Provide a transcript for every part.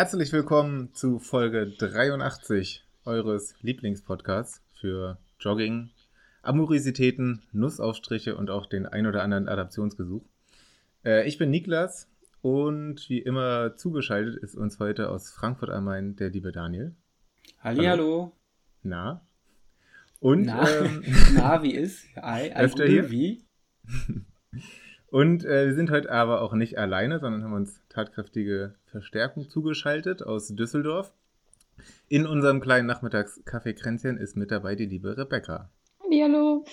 Herzlich willkommen zu Folge 83 eures Lieblingspodcasts für Jogging, Amorisitäten, Nussaufstriche und auch den ein oder anderen Adaptionsgesuch. Äh, ich bin Niklas und wie immer zugeschaltet ist uns heute aus Frankfurt am Main der liebe Daniel. Hallihallo. Na? Und Na, ähm, Na wie ist? Ei, öfter hier? Wie? Und äh, wir sind heute aber auch nicht alleine, sondern haben uns tatkräftige Verstärkung zugeschaltet aus Düsseldorf. In unserem kleinen Nachmittagskaffee-Kränzchen ist mit dabei die liebe Rebecca. Hallo.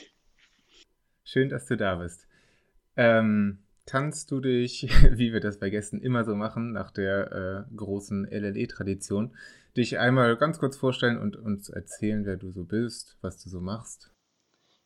Schön, dass du da bist. Ähm, kannst du dich, wie wir das bei Gästen immer so machen, nach der äh, großen LLE-Tradition, dich einmal ganz kurz vorstellen und uns erzählen, wer du so bist, was du so machst?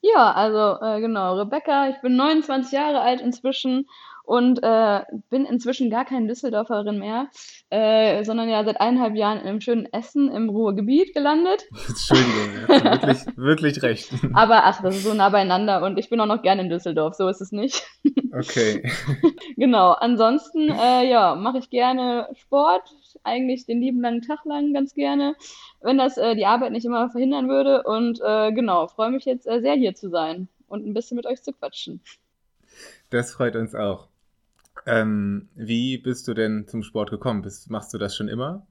Ja, also äh, genau, Rebecca, ich bin 29 Jahre alt inzwischen und äh, bin inzwischen gar keine Düsseldorferin mehr, äh, sondern ja seit eineinhalb Jahren in einem schönen Essen im Ruhrgebiet gelandet. Entschuldigung, wirklich, wirklich recht. Aber ach, das ist so nah beieinander und ich bin auch noch gerne in Düsseldorf, so ist es nicht. Okay. genau, ansonsten äh, ja, mache ich gerne Sport, eigentlich den lieben langen Tag lang ganz gerne wenn das äh, die Arbeit nicht immer verhindern würde. Und äh, genau, freue mich jetzt äh, sehr hier zu sein und ein bisschen mit euch zu quatschen. Das freut uns auch. Ähm, wie bist du denn zum Sport gekommen? Bist, machst du das schon immer?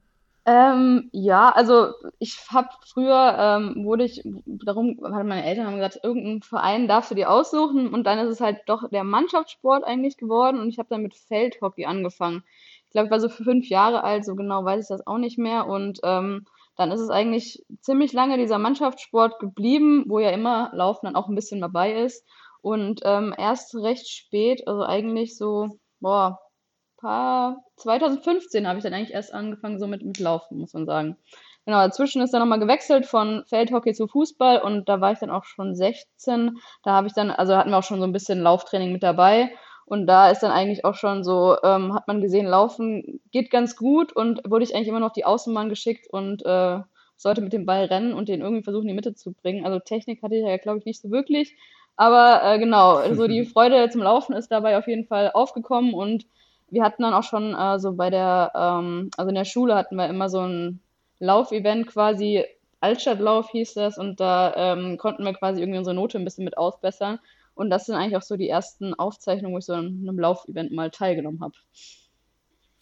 Ähm, ja, also ich habe früher, ähm, wurde ich, darum, meine Eltern haben gesagt, irgendeinen Verein darfst du dir aussuchen und dann ist es halt doch der Mannschaftssport eigentlich geworden und ich habe dann mit Feldhockey angefangen. Ich glaube, ich war so fünf Jahre alt, so genau weiß ich das auch nicht mehr und ähm, dann ist es eigentlich ziemlich lange dieser Mannschaftssport geblieben, wo ja immer Laufen dann auch ein bisschen dabei ist. Und ähm, erst recht spät, also eigentlich so, boah, paar, 2015 habe ich dann eigentlich erst angefangen so mit, mit Laufen, muss man sagen. Genau, dazwischen ist dann nochmal gewechselt von Feldhockey zu Fußball und da war ich dann auch schon 16. Da habe ich dann, also hatten wir auch schon so ein bisschen Lauftraining mit dabei. Und da ist dann eigentlich auch schon so, ähm, hat man gesehen, Laufen geht ganz gut und wurde ich eigentlich immer noch die Außenbahn geschickt und äh, sollte mit dem Ball rennen und den irgendwie versuchen, in die Mitte zu bringen. Also Technik hatte ich ja, glaube ich, nicht so wirklich. Aber äh, genau, so die Freude zum Laufen ist dabei auf jeden Fall aufgekommen und wir hatten dann auch schon äh, so bei der, ähm, also in der Schule hatten wir immer so ein Laufevent quasi, Altstadtlauf hieß das und da ähm, konnten wir quasi irgendwie unsere Note ein bisschen mit ausbessern. Und das sind eigentlich auch so die ersten Aufzeichnungen, wo ich so an einem Laufevent mal teilgenommen habe.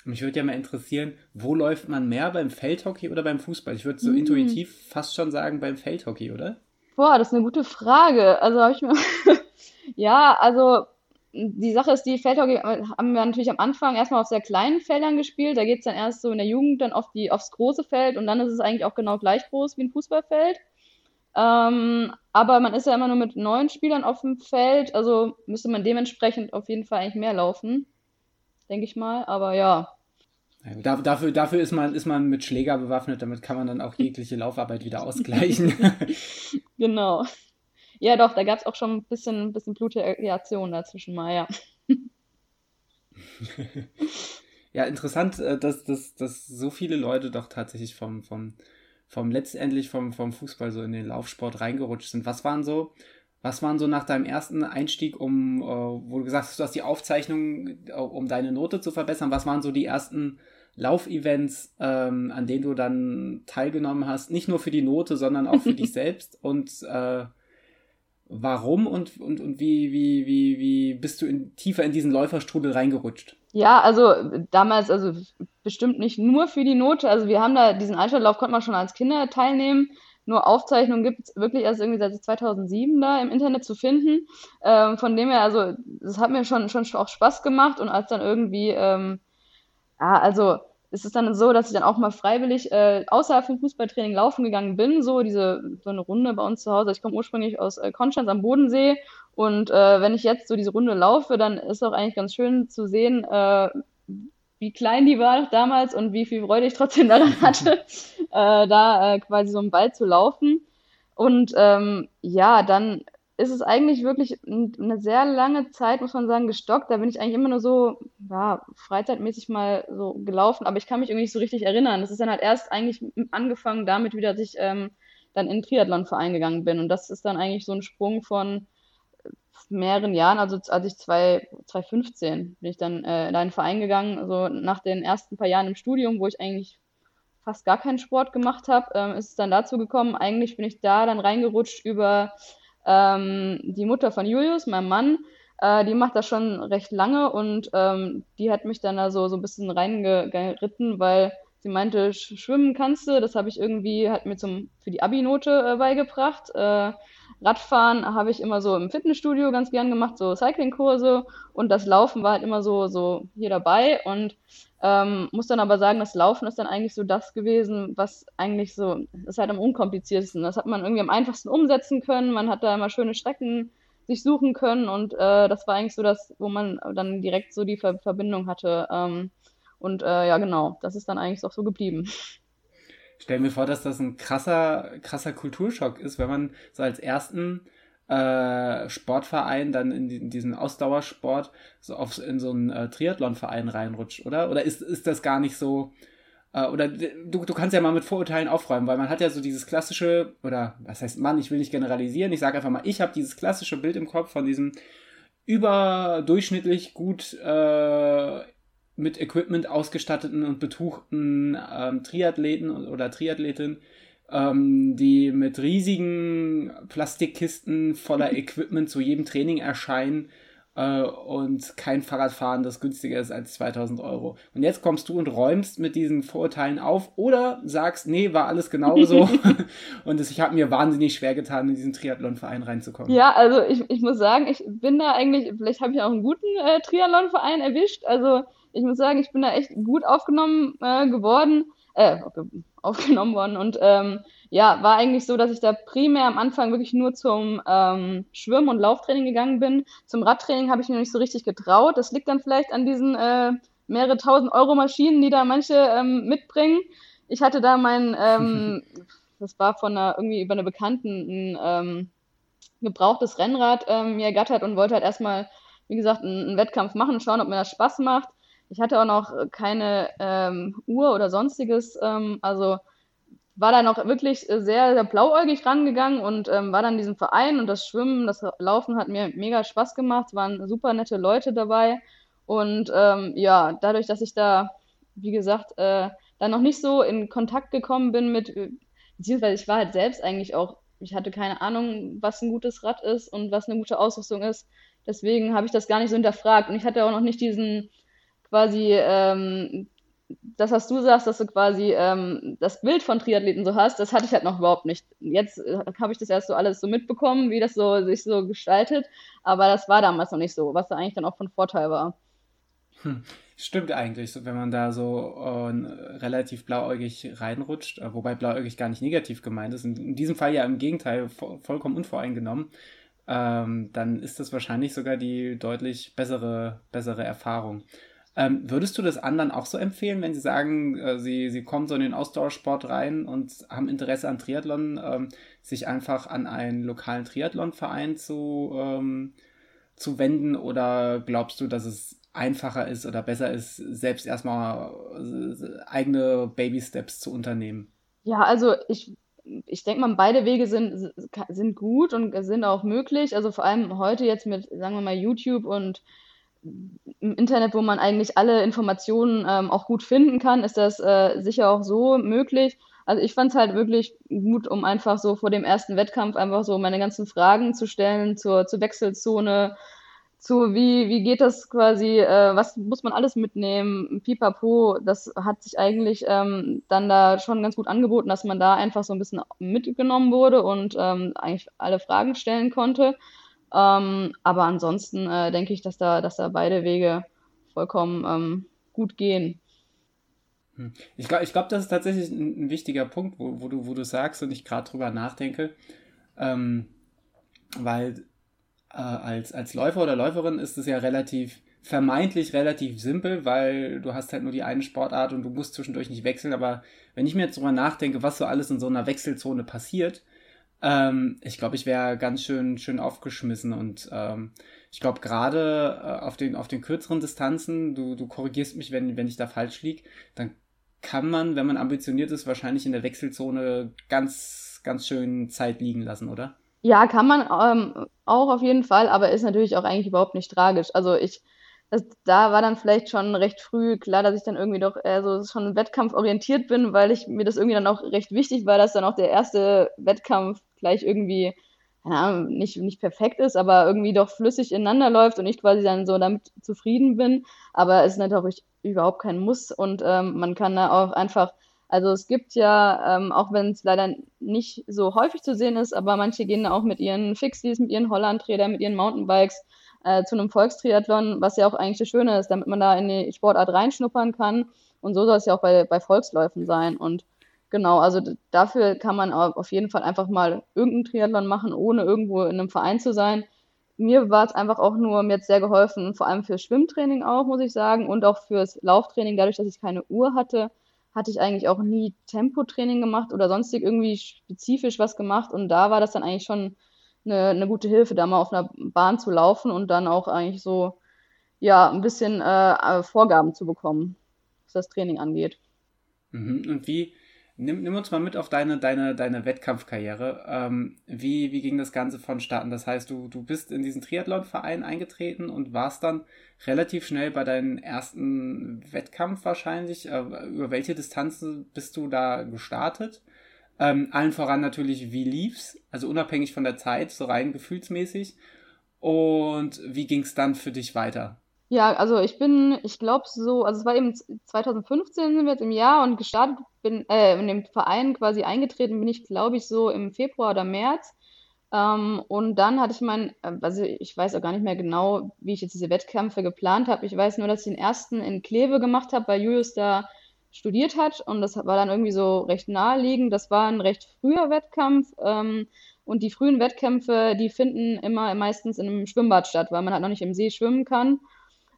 Mich würde ja mal interessieren, wo läuft man mehr beim Feldhockey oder beim Fußball? Ich würde so mm. intuitiv fast schon sagen beim Feldhockey, oder? Boah, das ist eine gute Frage. Also habe ich mir. ja, also die Sache ist, die Feldhockey haben wir natürlich am Anfang erstmal auf sehr kleinen Feldern gespielt. Da geht es dann erst so in der Jugend dann auf die, aufs große Feld und dann ist es eigentlich auch genau gleich groß wie ein Fußballfeld. Ähm, aber man ist ja immer nur mit neun Spielern auf dem Feld, also müsste man dementsprechend auf jeden Fall eigentlich mehr laufen, denke ich mal. Aber ja. Ja dafür, dafür ist, man, ist man mit Schläger bewaffnet, damit kann man dann auch jegliche Laufarbeit wieder ausgleichen. genau. Ja, doch, da gab es auch schon ein bisschen, ein bisschen Blutreaktion dazwischen mal, ja. ja, interessant, äh, dass, dass, dass so viele Leute doch tatsächlich vom, vom vom letztendlich vom, vom Fußball so in den Laufsport reingerutscht sind. Was waren so, was waren so nach deinem ersten Einstieg, um, äh, wo du gesagt hast, du hast die Aufzeichnung, äh, um deine Note zu verbessern, was waren so die ersten Laufevents, ähm, an denen du dann teilgenommen hast, nicht nur für die Note, sondern auch für dich selbst und äh, warum und, und, und wie, wie, wie, wie bist du in, tiefer in diesen Läuferstrudel reingerutscht? Ja, also damals, also bestimmt nicht nur für die Note. Also wir haben da diesen Altstadtlauf, konnte man schon als Kinder teilnehmen. Nur Aufzeichnungen gibt es wirklich erst irgendwie seit 2007 da im Internet zu finden. Ähm, von dem her, also das hat mir schon, schon auch Spaß gemacht und als dann irgendwie, ähm, ja, also es ist dann so, dass ich dann auch mal freiwillig äh, außerhalb vom Fußballtraining laufen gegangen bin, so diese so eine Runde bei uns zu Hause. Ich komme ursprünglich aus äh, Konstanz am Bodensee und äh, wenn ich jetzt so diese Runde laufe, dann ist auch eigentlich ganz schön zu sehen, äh, wie klein die war damals und wie viel Freude ich trotzdem daran hatte, äh, da äh, quasi so einen Ball zu laufen. Und ähm, ja, dann ist es eigentlich wirklich eine sehr lange Zeit, muss man sagen, gestockt. Da bin ich eigentlich immer nur so, ja, freizeitmäßig mal so gelaufen, aber ich kann mich irgendwie nicht so richtig erinnern. Das ist dann halt erst eigentlich angefangen damit wieder, dass ich ähm, dann in den Triathlonverein gegangen bin. Und das ist dann eigentlich so ein Sprung von mehreren Jahren, also als ich zwei, 2015 bin ich dann äh, in einen Verein gegangen, also nach den ersten paar Jahren im Studium, wo ich eigentlich fast gar keinen Sport gemacht habe, ähm, ist es dann dazu gekommen, eigentlich bin ich da dann reingerutscht über ähm, die Mutter von Julius, meinem Mann, äh, die macht das schon recht lange und ähm, die hat mich dann da so, so ein bisschen reingeritten, weil sie meinte, schwimmen kannst du, das habe ich irgendwie, hat mir zum, für die Abi-Note äh, beigebracht. Äh, Radfahren habe ich immer so im Fitnessstudio ganz gern gemacht, so Cyclingkurse und das Laufen war halt immer so, so hier dabei und ähm, muss dann aber sagen, das Laufen ist dann eigentlich so das gewesen, was eigentlich so, ist halt am unkompliziertesten. Das hat man irgendwie am einfachsten umsetzen können. Man hat da immer schöne Strecken sich suchen können und äh, das war eigentlich so das, wo man dann direkt so die Ver Verbindung hatte. Ähm, und äh, ja, genau, das ist dann eigentlich auch so geblieben. Stell mir vor, dass das ein krasser, krasser Kulturschock ist, wenn man so als ersten äh, Sportverein dann in, die, in, diesen Ausdauersport so auf, in so einen äh, Triathlonverein reinrutscht, oder? Oder ist, ist das gar nicht so? Äh, oder du, du kannst ja mal mit Vorurteilen aufräumen, weil man hat ja so dieses klassische, oder was heißt Mann, ich will nicht generalisieren, ich sage einfach mal, ich habe dieses klassische Bild im Kopf von diesem überdurchschnittlich gut äh, mit Equipment ausgestatteten und betuchten ähm, Triathleten oder Triathletin, ähm, die mit riesigen Plastikkisten voller Equipment zu jedem Training erscheinen äh, und kein Fahrradfahren, das günstiger ist als 2000 Euro. Und jetzt kommst du und räumst mit diesen Vorurteilen auf oder sagst, nee, war alles genauso und das, ich habe mir wahnsinnig schwer getan, in diesen Triathlonverein reinzukommen. Ja, also ich, ich muss sagen, ich bin da eigentlich, vielleicht habe ich auch einen guten äh, Triathlonverein erwischt, also ich muss sagen, ich bin da echt gut aufgenommen äh, geworden, äh, aufgenommen worden und ähm, ja, war eigentlich so, dass ich da primär am Anfang wirklich nur zum ähm, Schwimmen- und Lauftraining gegangen bin. Zum Radtraining habe ich mir noch nicht so richtig getraut. Das liegt dann vielleicht an diesen äh, mehrere tausend Euro Maschinen, die da manche ähm, mitbringen. Ich hatte da mein, ähm, das war von einer, irgendwie über eine Bekannten, ein ähm, gebrauchtes Rennrad ähm, mir ergattert und wollte halt erstmal, wie gesagt, einen, einen Wettkampf machen, schauen, ob mir das Spaß macht. Ich hatte auch noch keine ähm, Uhr oder sonstiges. Ähm, also war da noch wirklich sehr, sehr blauäugig rangegangen und ähm, war dann diesem Verein und das Schwimmen, das Laufen hat mir mega Spaß gemacht. Waren super nette Leute dabei. Und ähm, ja, dadurch, dass ich da, wie gesagt, äh, dann noch nicht so in Kontakt gekommen bin mit, beziehungsweise ich war halt selbst eigentlich auch, ich hatte keine Ahnung, was ein gutes Rad ist und was eine gute Ausrüstung ist. Deswegen habe ich das gar nicht so hinterfragt. Und ich hatte auch noch nicht diesen quasi ähm, das, was du sagst, dass du quasi ähm, das Bild von Triathleten so hast, das hatte ich halt noch überhaupt nicht. Jetzt äh, habe ich das erst so alles so mitbekommen, wie das so sich so gestaltet, aber das war damals noch nicht so, was da eigentlich dann auch von Vorteil war. Hm. Stimmt eigentlich, wenn man da so äh, relativ blauäugig reinrutscht, äh, wobei blauäugig gar nicht negativ gemeint ist. In, in diesem Fall ja im Gegenteil vo vollkommen unvoreingenommen. Ähm, dann ist das wahrscheinlich sogar die deutlich bessere, bessere Erfahrung. Ähm, würdest du das anderen auch so empfehlen, wenn sie sagen, äh, sie, sie kommen so in den Ausdauersport rein und haben Interesse an Triathlon, ähm, sich einfach an einen lokalen Triathlonverein zu, ähm, zu wenden? Oder glaubst du, dass es einfacher ist oder besser ist, selbst erstmal äh, eigene Baby-Steps zu unternehmen? Ja, also ich ich denke mal, beide Wege sind, sind gut und sind auch möglich. Also vor allem heute jetzt mit, sagen wir mal, YouTube und im Internet, wo man eigentlich alle Informationen ähm, auch gut finden kann, ist das äh, sicher auch so möglich. Also ich fand es halt wirklich gut, um einfach so vor dem ersten Wettkampf einfach so meine ganzen Fragen zu stellen zur, zur Wechselzone, zu wie, wie geht das quasi, äh, was muss man alles mitnehmen, pipapo, das hat sich eigentlich ähm, dann da schon ganz gut angeboten, dass man da einfach so ein bisschen mitgenommen wurde und ähm, eigentlich alle Fragen stellen konnte. Ähm, aber ansonsten äh, denke ich, dass da, dass da beide Wege vollkommen ähm, gut gehen. Hm. Ich glaube, ich glaub, das ist tatsächlich ein, ein wichtiger Punkt, wo, wo, du, wo du sagst und ich gerade drüber nachdenke. Ähm, weil äh, als, als Läufer oder Läuferin ist es ja relativ, vermeintlich relativ simpel, weil du hast halt nur die eine Sportart und du musst zwischendurch nicht wechseln. Aber wenn ich mir jetzt drüber nachdenke, was so alles in so einer Wechselzone passiert, ähm, ich glaube, ich wäre ganz schön, schön aufgeschmissen und ähm, ich glaube, gerade äh, auf, den, auf den kürzeren Distanzen, du, du korrigierst mich, wenn, wenn ich da falsch liege, dann kann man, wenn man ambitioniert ist, wahrscheinlich in der Wechselzone ganz, ganz schön Zeit liegen lassen, oder? Ja, kann man ähm, auch auf jeden Fall, aber ist natürlich auch eigentlich überhaupt nicht tragisch. Also ich, das, da war dann vielleicht schon recht früh klar, dass ich dann irgendwie doch so schon wettkampforientiert bin, weil ich mir das irgendwie dann auch recht wichtig war, dass dann auch der erste Wettkampf gleich irgendwie, Ahnung, nicht, nicht perfekt ist, aber irgendwie doch flüssig ineinander läuft und ich quasi dann so damit zufrieden bin. Aber es ist natürlich überhaupt kein Muss und ähm, man kann da auch einfach also es gibt ja, ähm, auch wenn es leider nicht so häufig zu sehen ist, aber manche gehen auch mit ihren Fixies, mit ihren Hollandrädern, mit ihren Mountainbikes äh, zu einem Volkstriathlon, was ja auch eigentlich das Schöne ist, damit man da in die Sportart reinschnuppern kann. Und so soll es ja auch bei, bei Volksläufen sein. Und genau, also dafür kann man auf jeden Fall einfach mal irgendeinen Triathlon machen, ohne irgendwo in einem Verein zu sein. Mir war es einfach auch nur mir jetzt sehr geholfen, vor allem fürs Schwimmtraining auch, muss ich sagen, und auch fürs Lauftraining, dadurch, dass ich keine Uhr hatte hatte ich eigentlich auch nie Tempotraining gemacht oder sonstig irgendwie spezifisch was gemacht. Und da war das dann eigentlich schon eine, eine gute Hilfe, da mal auf einer Bahn zu laufen und dann auch eigentlich so, ja, ein bisschen äh, Vorgaben zu bekommen, was das Training angeht. Mhm. Und wie, Nimm, nimm, uns mal mit auf deine, deine, deine Wettkampfkarriere. Ähm, wie, wie ging das Ganze vonstatten? Das heißt, du, du bist in diesen Triathlon-Verein eingetreten und warst dann relativ schnell bei deinem ersten Wettkampf wahrscheinlich. Äh, über welche Distanzen bist du da gestartet? Ähm, allen voran natürlich, wie lief's? Also unabhängig von der Zeit, so rein gefühlsmäßig. Und wie ging es dann für dich weiter? Ja, also ich bin, ich glaube so, also es war eben 2015 sind wir jetzt im Jahr und gestartet bin, äh, in dem Verein quasi eingetreten bin ich, glaube ich, so im Februar oder März. Ähm, und dann hatte ich mein, äh, also ich weiß auch gar nicht mehr genau, wie ich jetzt diese Wettkämpfe geplant habe. Ich weiß nur, dass ich den ersten in Kleve gemacht habe, weil Julius da studiert hat und das war dann irgendwie so recht naheliegend. Das war ein recht früher Wettkampf. Ähm, und die frühen Wettkämpfe, die finden immer meistens in einem Schwimmbad statt, weil man halt noch nicht im See schwimmen kann.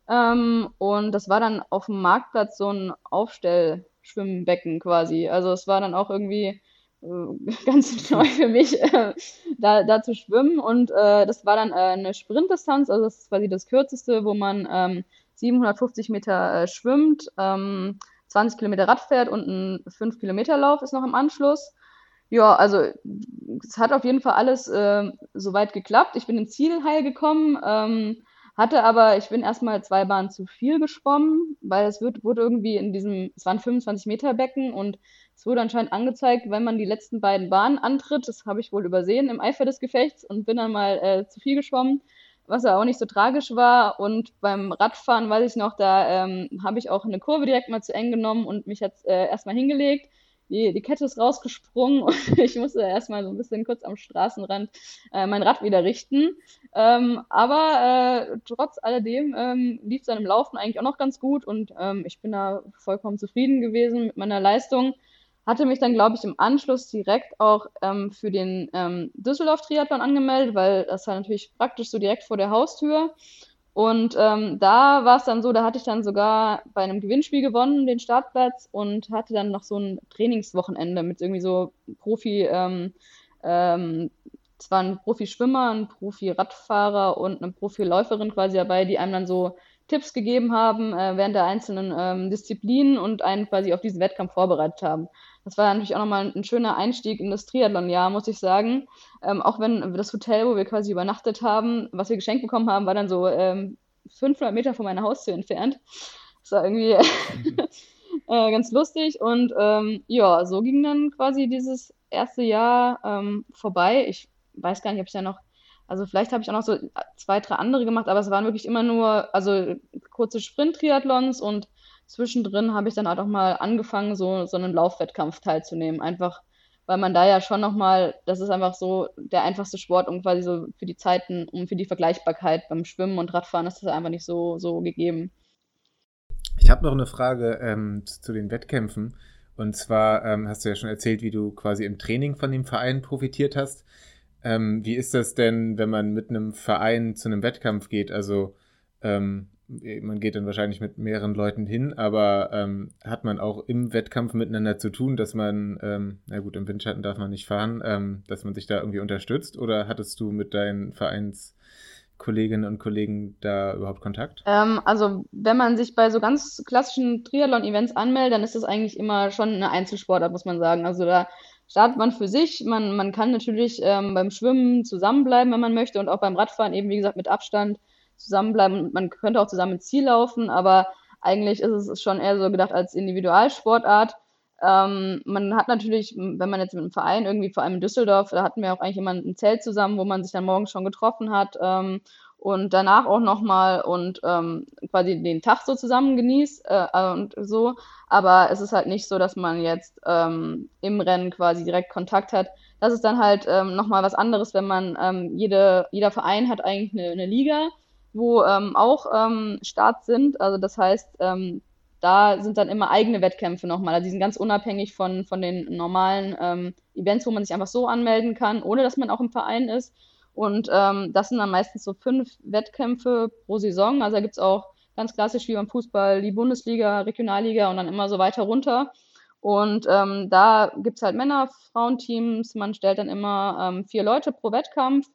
Ähm, und das war dann auf dem Marktplatz so ein Aufstellschwimmbecken quasi. Also es war dann auch irgendwie äh, ganz neu für mich, äh, da, da zu schwimmen. Und äh, das war dann äh, eine Sprintdistanz, also das ist quasi das kürzeste, wo man ähm, 750 Meter äh, schwimmt, ähm, 20 Kilometer Rad fährt und ein 5 Kilometer Lauf ist noch im Anschluss. Ja, also es hat auf jeden Fall alles äh, soweit geklappt. Ich bin ins Ziel heil gekommen. Ähm, hatte aber, ich bin erstmal zwei Bahnen zu viel geschwommen, weil es wird, wurde irgendwie in diesem, es waren 25 Meter Becken und es wurde anscheinend angezeigt, wenn man die letzten beiden Bahnen antritt. Das habe ich wohl übersehen im Eifer des Gefechts und bin dann mal äh, zu viel geschwommen, was auch nicht so tragisch war. Und beim Radfahren weiß ich noch, da ähm, habe ich auch eine Kurve direkt mal zu eng genommen und mich jetzt äh, erstmal hingelegt die, die Kette ist rausgesprungen und ich musste erstmal so ein bisschen kurz am Straßenrand äh, mein Rad wieder richten. Ähm, aber äh, trotz alledem ähm, lief es dann im Laufen eigentlich auch noch ganz gut und ähm, ich bin da vollkommen zufrieden gewesen mit meiner Leistung. Hatte mich dann, glaube ich, im Anschluss direkt auch ähm, für den ähm, Düsseldorf-Triathlon angemeldet, weil das war natürlich praktisch so direkt vor der Haustür. Und ähm, da war es dann so, da hatte ich dann sogar bei einem Gewinnspiel gewonnen, den Startplatz, und hatte dann noch so ein Trainingswochenende mit irgendwie so Profi, ähm, ähm, es waren Profi-Schwimmer, ein Profi-Radfahrer und eine Profi-Läuferin quasi dabei, die einem dann so Tipps gegeben haben äh, während der einzelnen ähm, Disziplinen und einen quasi auf diesen Wettkampf vorbereitet haben. Das war natürlich auch nochmal ein schöner Einstieg in das Triathlon-Jahr, muss ich sagen. Ähm, auch wenn das Hotel, wo wir quasi übernachtet haben, was wir geschenkt bekommen haben, war dann so ähm, 500 Meter von meiner Haustür entfernt. Das war irgendwie äh, ganz lustig. Und ähm, ja, so ging dann quasi dieses erste Jahr ähm, vorbei. Ich weiß gar nicht, ob ich ja noch also vielleicht habe ich auch noch so zwei, drei andere gemacht, aber es waren wirklich immer nur, also kurze Sprint-Triathlons und zwischendrin habe ich dann auch mal angefangen, so, so einen Laufwettkampf teilzunehmen. Einfach, weil man da ja schon nochmal, das ist einfach so der einfachste Sport, um quasi so für die Zeiten, um für die Vergleichbarkeit beim Schwimmen und Radfahren ist das einfach nicht so, so gegeben. Ich habe noch eine Frage ähm, zu den Wettkämpfen. Und zwar ähm, hast du ja schon erzählt, wie du quasi im Training von dem Verein profitiert hast. Ähm, wie ist das denn, wenn man mit einem Verein zu einem Wettkampf geht? Also ähm, man geht dann wahrscheinlich mit mehreren Leuten hin, aber ähm, hat man auch im Wettkampf miteinander zu tun, dass man, ähm, na gut, im Windschatten darf man nicht fahren, ähm, dass man sich da irgendwie unterstützt? Oder hattest du mit deinen Vereinskolleginnen und Kollegen da überhaupt Kontakt? Ähm, also wenn man sich bei so ganz klassischen Triathlon-Events anmeldet, dann ist das eigentlich immer schon eine Einzelsportart, muss man sagen. Also da startet man für sich. Man, man kann natürlich ähm, beim Schwimmen zusammenbleiben, wenn man möchte, und auch beim Radfahren eben, wie gesagt, mit Abstand zusammenbleiben. Man könnte auch zusammen ins Ziel laufen, aber eigentlich ist es schon eher so gedacht als Individualsportart. Ähm, man hat natürlich, wenn man jetzt mit einem Verein irgendwie, vor allem in Düsseldorf, da hatten wir auch eigentlich immer ein Zelt zusammen, wo man sich dann morgens schon getroffen hat ähm, und danach auch nochmal und ähm, quasi den Tag so zusammen genießt äh, und so. Aber es ist halt nicht so, dass man jetzt ähm, im Rennen quasi direkt Kontakt hat. Das ist dann halt ähm, nochmal was anderes, wenn man, ähm, jede, jeder Verein hat eigentlich eine, eine Liga, wo ähm, auch ähm, Starts sind. Also das heißt, ähm, da sind dann immer eigene Wettkämpfe nochmal. Also die sind ganz unabhängig von, von den normalen ähm, Events, wo man sich einfach so anmelden kann, ohne dass man auch im Verein ist. Und ähm, das sind dann meistens so fünf Wettkämpfe pro Saison. Also da gibt's auch ganz klassisch wie beim Fußball die Bundesliga, Regionalliga und dann immer so weiter runter. Und ähm, da gibt's halt Männer, Frauenteams. Man stellt dann immer ähm, vier Leute pro Wettkampf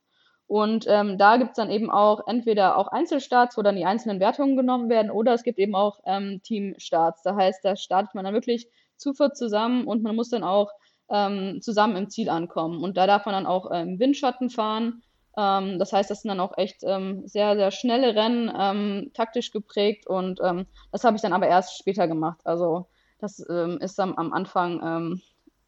und ähm, da gibt's dann eben auch entweder auch Einzelstarts, wo dann die einzelnen Wertungen genommen werden, oder es gibt eben auch ähm, Teamstarts. Da heißt, da startet man dann wirklich zu viert zusammen und man muss dann auch ähm, zusammen im Ziel ankommen. Und da darf man dann auch ähm, Windschatten fahren. Ähm, das heißt, das sind dann auch echt ähm, sehr, sehr schnelle Rennen, ähm, taktisch geprägt und das habe ich dann aber erst später gemacht. Also das ist am, am Anfang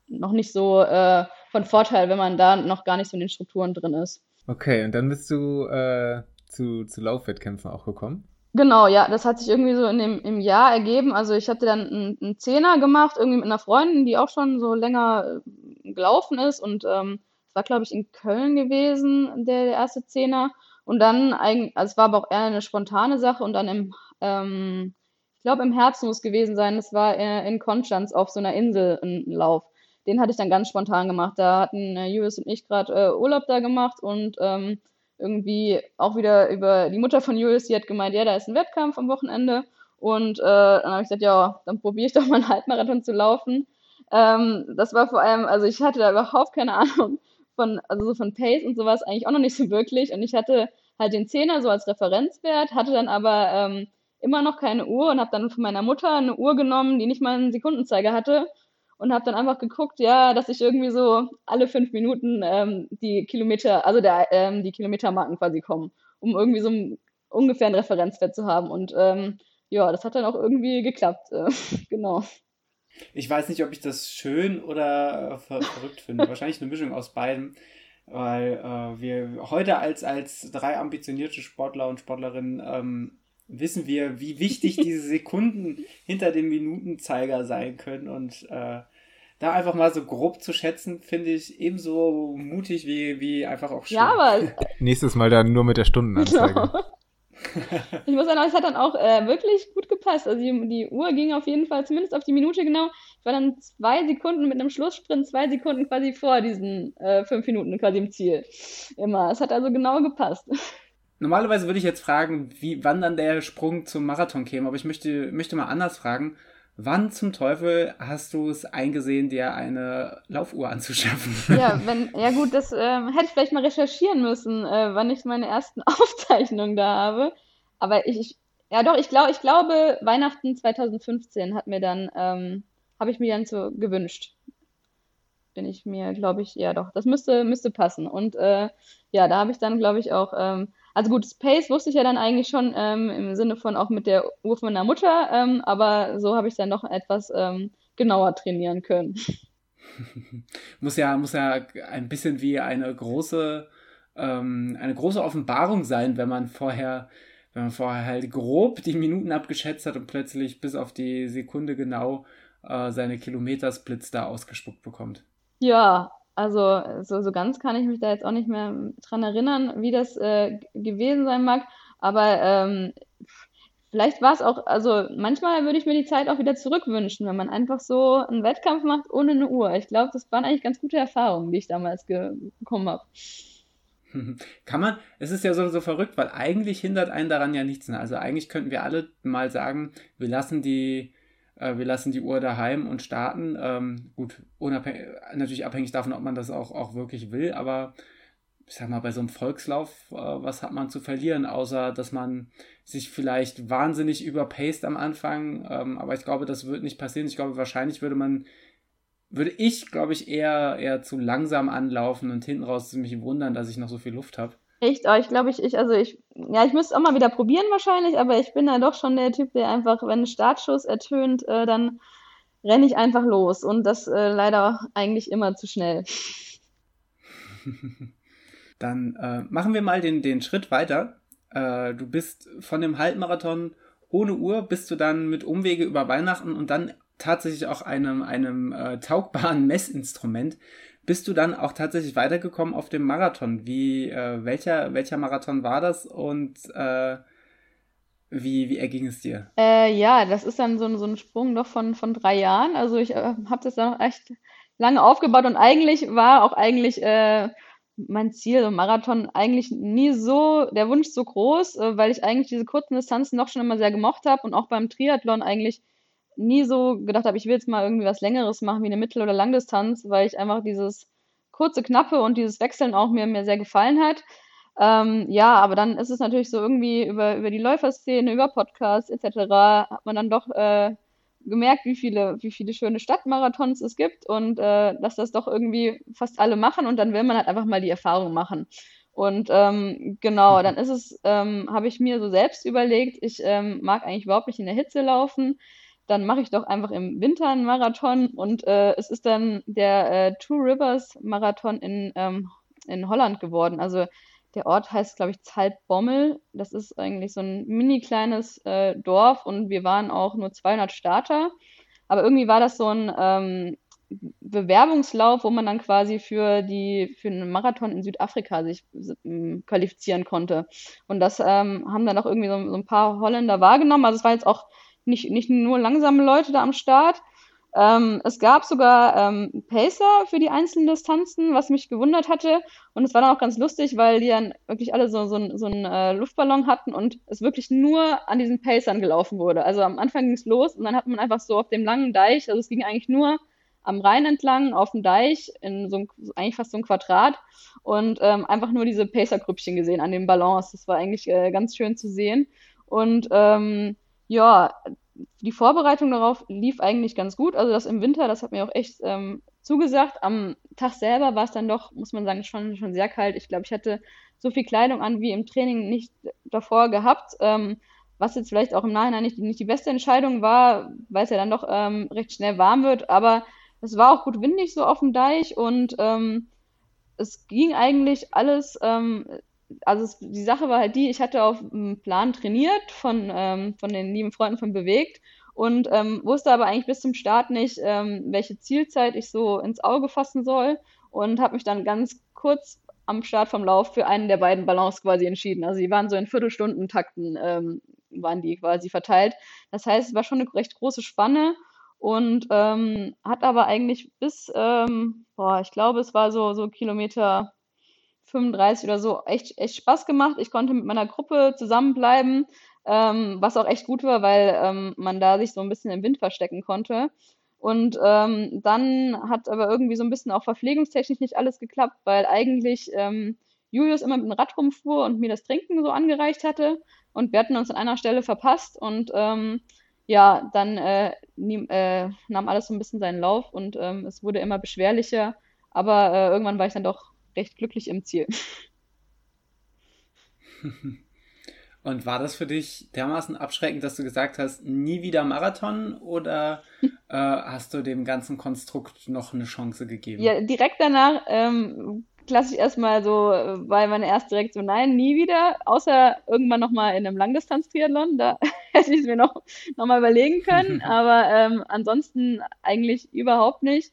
noch nicht so äh, von Vorteil, wenn man da noch gar nicht so in den Strukturen drin ist. Okay, und dann bist du äh, zu, zu Laufwettkämpfen auch gekommen? Genau, ja, das hat sich irgendwie so in dem, im Jahr ergeben. Also ich hatte dann einen, Zehner gemacht, irgendwie mit einer Freundin, die auch schon so länger äh, gelaufen ist. Und ähm, es war, glaube ich, in Köln gewesen, der, der erste Zehner. Und dann, also es war aber auch eher eine spontane Sache. Und dann im, ähm, ich glaube, im Herbst muss es gewesen sein, das war in Konstanz auf so einer Insel ein Lauf den hatte ich dann ganz spontan gemacht. Da hatten äh, Julius und ich gerade äh, Urlaub da gemacht und ähm, irgendwie auch wieder über die Mutter von Julius, die hat gemeint, ja, da ist ein Wettkampf am Wochenende. Und äh, dann habe ich gesagt, ja, dann probiere ich doch mal einen Halbmarathon zu laufen. Ähm, das war vor allem, also ich hatte da überhaupt keine Ahnung von, also so von Pace und sowas eigentlich auch noch nicht so wirklich. Und ich hatte halt den Zehner so als Referenzwert, hatte dann aber ähm, immer noch keine Uhr und habe dann von meiner Mutter eine Uhr genommen, die nicht mal einen Sekundenzeiger hatte und habe dann einfach geguckt, ja, dass ich irgendwie so alle fünf Minuten ähm, die Kilometer, also der, ähm, die Kilometermarken quasi kommen, um irgendwie so ein, ungefähr ein Referenzwert zu haben. Und ähm, ja, das hat dann auch irgendwie geklappt. Äh, genau. Ich weiß nicht, ob ich das schön oder äh, ver verrückt finde. Wahrscheinlich eine Mischung aus beiden. Weil äh, wir heute als, als drei ambitionierte Sportler und Sportlerinnen ähm, wissen wir, wie wichtig diese Sekunden hinter dem Minutenzeiger sein können. Und äh, da einfach mal so grob zu schätzen, finde ich ebenso mutig wie, wie einfach auch schön. Ja, aber. Nächstes Mal dann nur mit der Stundenanzeige. Genau. ich muss sagen, es hat dann auch äh, wirklich gut gepasst. Also die, die, Uhr ging auf jeden Fall zumindest auf die Minute genau. Ich war dann zwei Sekunden mit einem Schlusssprint, zwei Sekunden quasi vor diesen äh, fünf Minuten quasi im Ziel. Immer. Es hat also genau gepasst. Normalerweise würde ich jetzt fragen, wie, wann dann der Sprung zum Marathon käme, aber ich möchte, möchte mal anders fragen. Wann zum Teufel hast du es eingesehen, dir eine Laufuhr anzuschaffen? Ja, wenn, ja gut, das äh, hätte ich vielleicht mal recherchieren müssen, äh, wann ich meine ersten Aufzeichnungen da habe. Aber ich, ich ja doch, ich glaube, ich glaube, Weihnachten 2015 hat mir dann, ähm, habe ich mir dann so gewünscht. Bin ich mir, glaube ich, ja doch, das müsste, müsste passen. Und äh, ja, da habe ich dann, glaube ich, auch ähm, also gut, Space wusste ich ja dann eigentlich schon ähm, im Sinne von auch mit der Uhr von meiner Mutter, ähm, aber so habe ich dann noch etwas ähm, genauer trainieren können. muss ja, muss ja ein bisschen wie eine große, ähm, eine große Offenbarung sein, wenn man vorher, wenn man vorher halt grob die Minuten abgeschätzt hat und plötzlich bis auf die Sekunde genau äh, seine Kilometersplits da ausgespuckt bekommt. Ja, also so, so ganz kann ich mich da jetzt auch nicht mehr dran erinnern, wie das äh, gewesen sein mag. Aber ähm, vielleicht war es auch, also manchmal würde ich mir die Zeit auch wieder zurückwünschen, wenn man einfach so einen Wettkampf macht ohne eine Uhr. Ich glaube, das waren eigentlich ganz gute Erfahrungen, die ich damals bekommen habe. Kann man, es ist ja so, so verrückt, weil eigentlich hindert einen daran ja nichts. Also eigentlich könnten wir alle mal sagen, wir lassen die wir lassen die Uhr daheim und starten. Ähm, gut, natürlich abhängig davon, ob man das auch, auch wirklich will, aber ich sag mal, bei so einem Volkslauf, äh, was hat man zu verlieren, außer dass man sich vielleicht wahnsinnig überpaced am Anfang. Ähm, aber ich glaube, das wird nicht passieren. Ich glaube, wahrscheinlich würde man würde ich, glaube ich, eher, eher zu langsam anlaufen und hinten raus mich wundern, dass ich noch so viel Luft habe. Echt? Oh, ich glaube, ich, ich, also ich, ja, ich müsste auch mal wieder probieren wahrscheinlich, aber ich bin da doch schon der Typ, der einfach, wenn ein Startschuss ertönt, äh, dann renne ich einfach los und das äh, leider eigentlich immer zu schnell. Dann äh, machen wir mal den, den Schritt weiter. Äh, du bist von dem Halbmarathon ohne Uhr, bist du dann mit Umwege über Weihnachten und dann tatsächlich auch einem, einem äh, taugbaren Messinstrument, bist du dann auch tatsächlich weitergekommen auf dem Marathon. Wie, äh, welcher, welcher Marathon war das und äh, wie, wie erging es dir? Äh, ja, das ist dann so, ein- so ein Sprung noch von, von drei Jahren. Also ich äh, habe das dann echt lange aufgebaut und eigentlich war auch eigentlich äh, mein Ziel, so Marathon, eigentlich nie so, der Wunsch so groß, äh, weil ich eigentlich diese kurzen Distanzen noch schon immer sehr gemocht habe und auch beim Triathlon eigentlich nie so gedacht habe, ich will jetzt mal irgendwie was Längeres machen wie eine Mittel- oder Langdistanz, weil ich einfach dieses kurze, knappe und dieses Wechseln auch mir, mir sehr gefallen hat. Ähm, ja, aber dann ist es natürlich so irgendwie über, über die Läuferszene, über Podcasts etc. hat man dann doch äh, gemerkt, wie viele, wie viele schöne Stadtmarathons es gibt und äh, dass das doch irgendwie fast alle machen und dann will man halt einfach mal die Erfahrung machen. Und ähm, genau, dann ist es, ähm, habe ich mir so selbst überlegt, ich ähm, mag eigentlich überhaupt nicht in der Hitze laufen. Dann mache ich doch einfach im Winter einen Marathon und äh, es ist dann der äh, Two Rivers Marathon in, ähm, in Holland geworden. Also der Ort heißt, glaube ich, Zaltbommel. Das ist eigentlich so ein mini kleines äh, Dorf und wir waren auch nur 200 Starter. Aber irgendwie war das so ein ähm, Bewerbungslauf, wo man dann quasi für die für einen Marathon in Südafrika sich ähm, qualifizieren konnte. Und das ähm, haben dann auch irgendwie so, so ein paar Holländer wahrgenommen. Also es war jetzt auch nicht, nicht nur langsame Leute da am Start. Ähm, es gab sogar ähm, Pacer für die einzelnen Distanzen, was mich gewundert hatte. Und es war dann auch ganz lustig, weil die dann wirklich alle so, so, so einen äh, Luftballon hatten und es wirklich nur an diesen Pacern gelaufen wurde. Also am Anfang ging es los und dann hat man einfach so auf dem langen Deich, also es ging eigentlich nur am Rhein entlang auf dem Deich in so ein, eigentlich fast so ein Quadrat und ähm, einfach nur diese Pacer-Grüppchen gesehen an den Ballons. Das war eigentlich äh, ganz schön zu sehen. Und ähm, ja, die Vorbereitung darauf lief eigentlich ganz gut. Also das im Winter, das hat mir auch echt ähm, zugesagt. Am Tag selber war es dann doch, muss man sagen, schon, schon sehr kalt. Ich glaube, ich hatte so viel Kleidung an wie im Training nicht davor gehabt. Ähm, was jetzt vielleicht auch im Nachhinein nicht, nicht die beste Entscheidung war, weil es ja dann doch ähm, recht schnell warm wird. Aber es war auch gut windig so auf dem Deich und ähm, es ging eigentlich alles ähm, also es, die Sache war halt die, ich hatte auf einem Plan trainiert von, ähm, von den lieben Freunden von Bewegt und ähm, wusste aber eigentlich bis zum Start nicht, ähm, welche Zielzeit ich so ins Auge fassen soll und habe mich dann ganz kurz am Start vom Lauf für einen der beiden Ballons quasi entschieden. Also die waren so in Viertelstundentakten, ähm, waren die quasi verteilt. Das heißt, es war schon eine recht große Spanne und ähm, hat aber eigentlich bis, ähm, boah, ich glaube, es war so, so Kilometer 35 oder so echt, echt Spaß gemacht. Ich konnte mit meiner Gruppe zusammenbleiben, ähm, was auch echt gut war, weil ähm, man da sich so ein bisschen im Wind verstecken konnte. Und ähm, dann hat aber irgendwie so ein bisschen auch verpflegungstechnisch nicht alles geklappt, weil eigentlich ähm, Julius immer mit dem Rad rumfuhr und mir das Trinken so angereicht hatte. Und wir hatten uns an einer Stelle verpasst und ähm, ja, dann äh, nie, äh, nahm alles so ein bisschen seinen Lauf und ähm, es wurde immer beschwerlicher. Aber äh, irgendwann war ich dann doch recht glücklich im Ziel. Und war das für dich dermaßen abschreckend, dass du gesagt hast, nie wieder Marathon oder äh, hast du dem ganzen Konstrukt noch eine Chance gegeben? Ja, direkt danach ähm, klassisch erstmal so, war meine erste Reaktion, nein, nie wieder, außer irgendwann nochmal in einem Langdistanz-Triathlon, da hätte ich es mir noch, noch mal überlegen können, aber ähm, ansonsten eigentlich überhaupt nicht,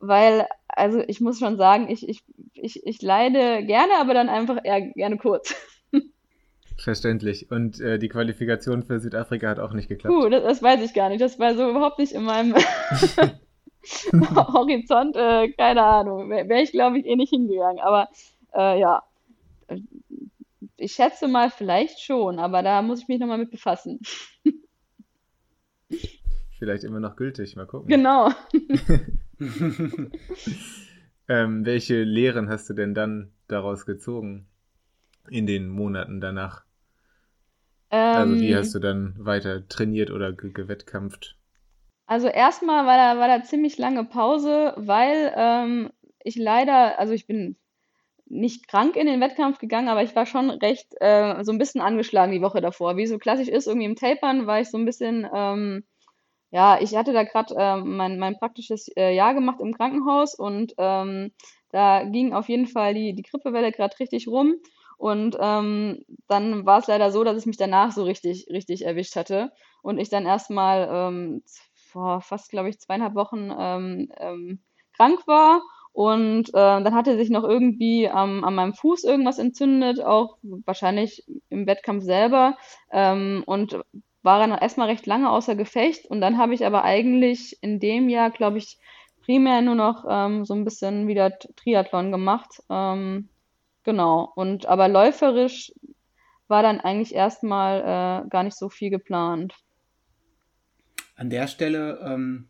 weil, also ich muss schon sagen, ich, ich, ich, ich leide gerne, aber dann einfach eher gerne kurz. Verständlich. Und äh, die Qualifikation für Südafrika hat auch nicht geklappt. Puh, das, das weiß ich gar nicht. Das war so überhaupt nicht in meinem Horizont. Äh, keine Ahnung. Wäre wär ich, glaube ich, eh nicht hingegangen. Aber äh, ja, ich schätze mal vielleicht schon, aber da muss ich mich nochmal mit befassen. Vielleicht immer noch gültig. Mal gucken. Genau. ähm, welche Lehren hast du denn dann daraus gezogen in den Monaten danach? Ähm, also wie hast du dann weiter trainiert oder ge gewettkampft? Also erstmal war da, war da ziemlich lange Pause, weil ähm, ich leider, also ich bin nicht krank in den Wettkampf gegangen, aber ich war schon recht äh, so ein bisschen angeschlagen die Woche davor. Wie so klassisch ist, irgendwie im Tapern war ich so ein bisschen, ähm, ja, ich hatte da gerade äh, mein, mein praktisches äh, Jahr gemacht im Krankenhaus und ähm, da ging auf jeden Fall die, die Grippewelle gerade richtig rum. Und ähm, dann war es leider so, dass es mich danach so richtig, richtig erwischt hatte. Und ich dann erstmal ähm, vor fast, glaube ich, zweieinhalb Wochen ähm, ähm, krank war. Und äh, dann hatte sich noch irgendwie an meinem Fuß irgendwas entzündet, auch wahrscheinlich im Wettkampf selber. Ähm, und war dann erstmal recht lange außer Gefecht. Und dann habe ich aber eigentlich in dem Jahr, glaube ich, primär nur noch ähm, so ein bisschen wieder Triathlon gemacht. Ähm, genau. Und aber läuferisch war dann eigentlich erstmal äh, gar nicht so viel geplant. An der Stelle ähm,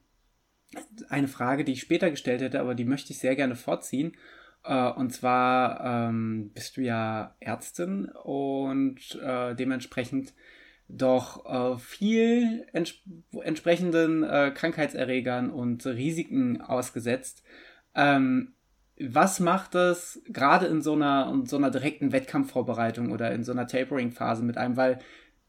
eine Frage, die ich später gestellt hätte, aber die möchte ich sehr gerne vorziehen. Äh, und zwar ähm, bist du ja Ärztin und äh, dementsprechend doch äh, viel ents entsprechenden äh, Krankheitserregern und Risiken ausgesetzt. Ähm, was macht es gerade in so einer, in so einer direkten Wettkampfvorbereitung oder in so einer Tapering-Phase mit einem? Weil,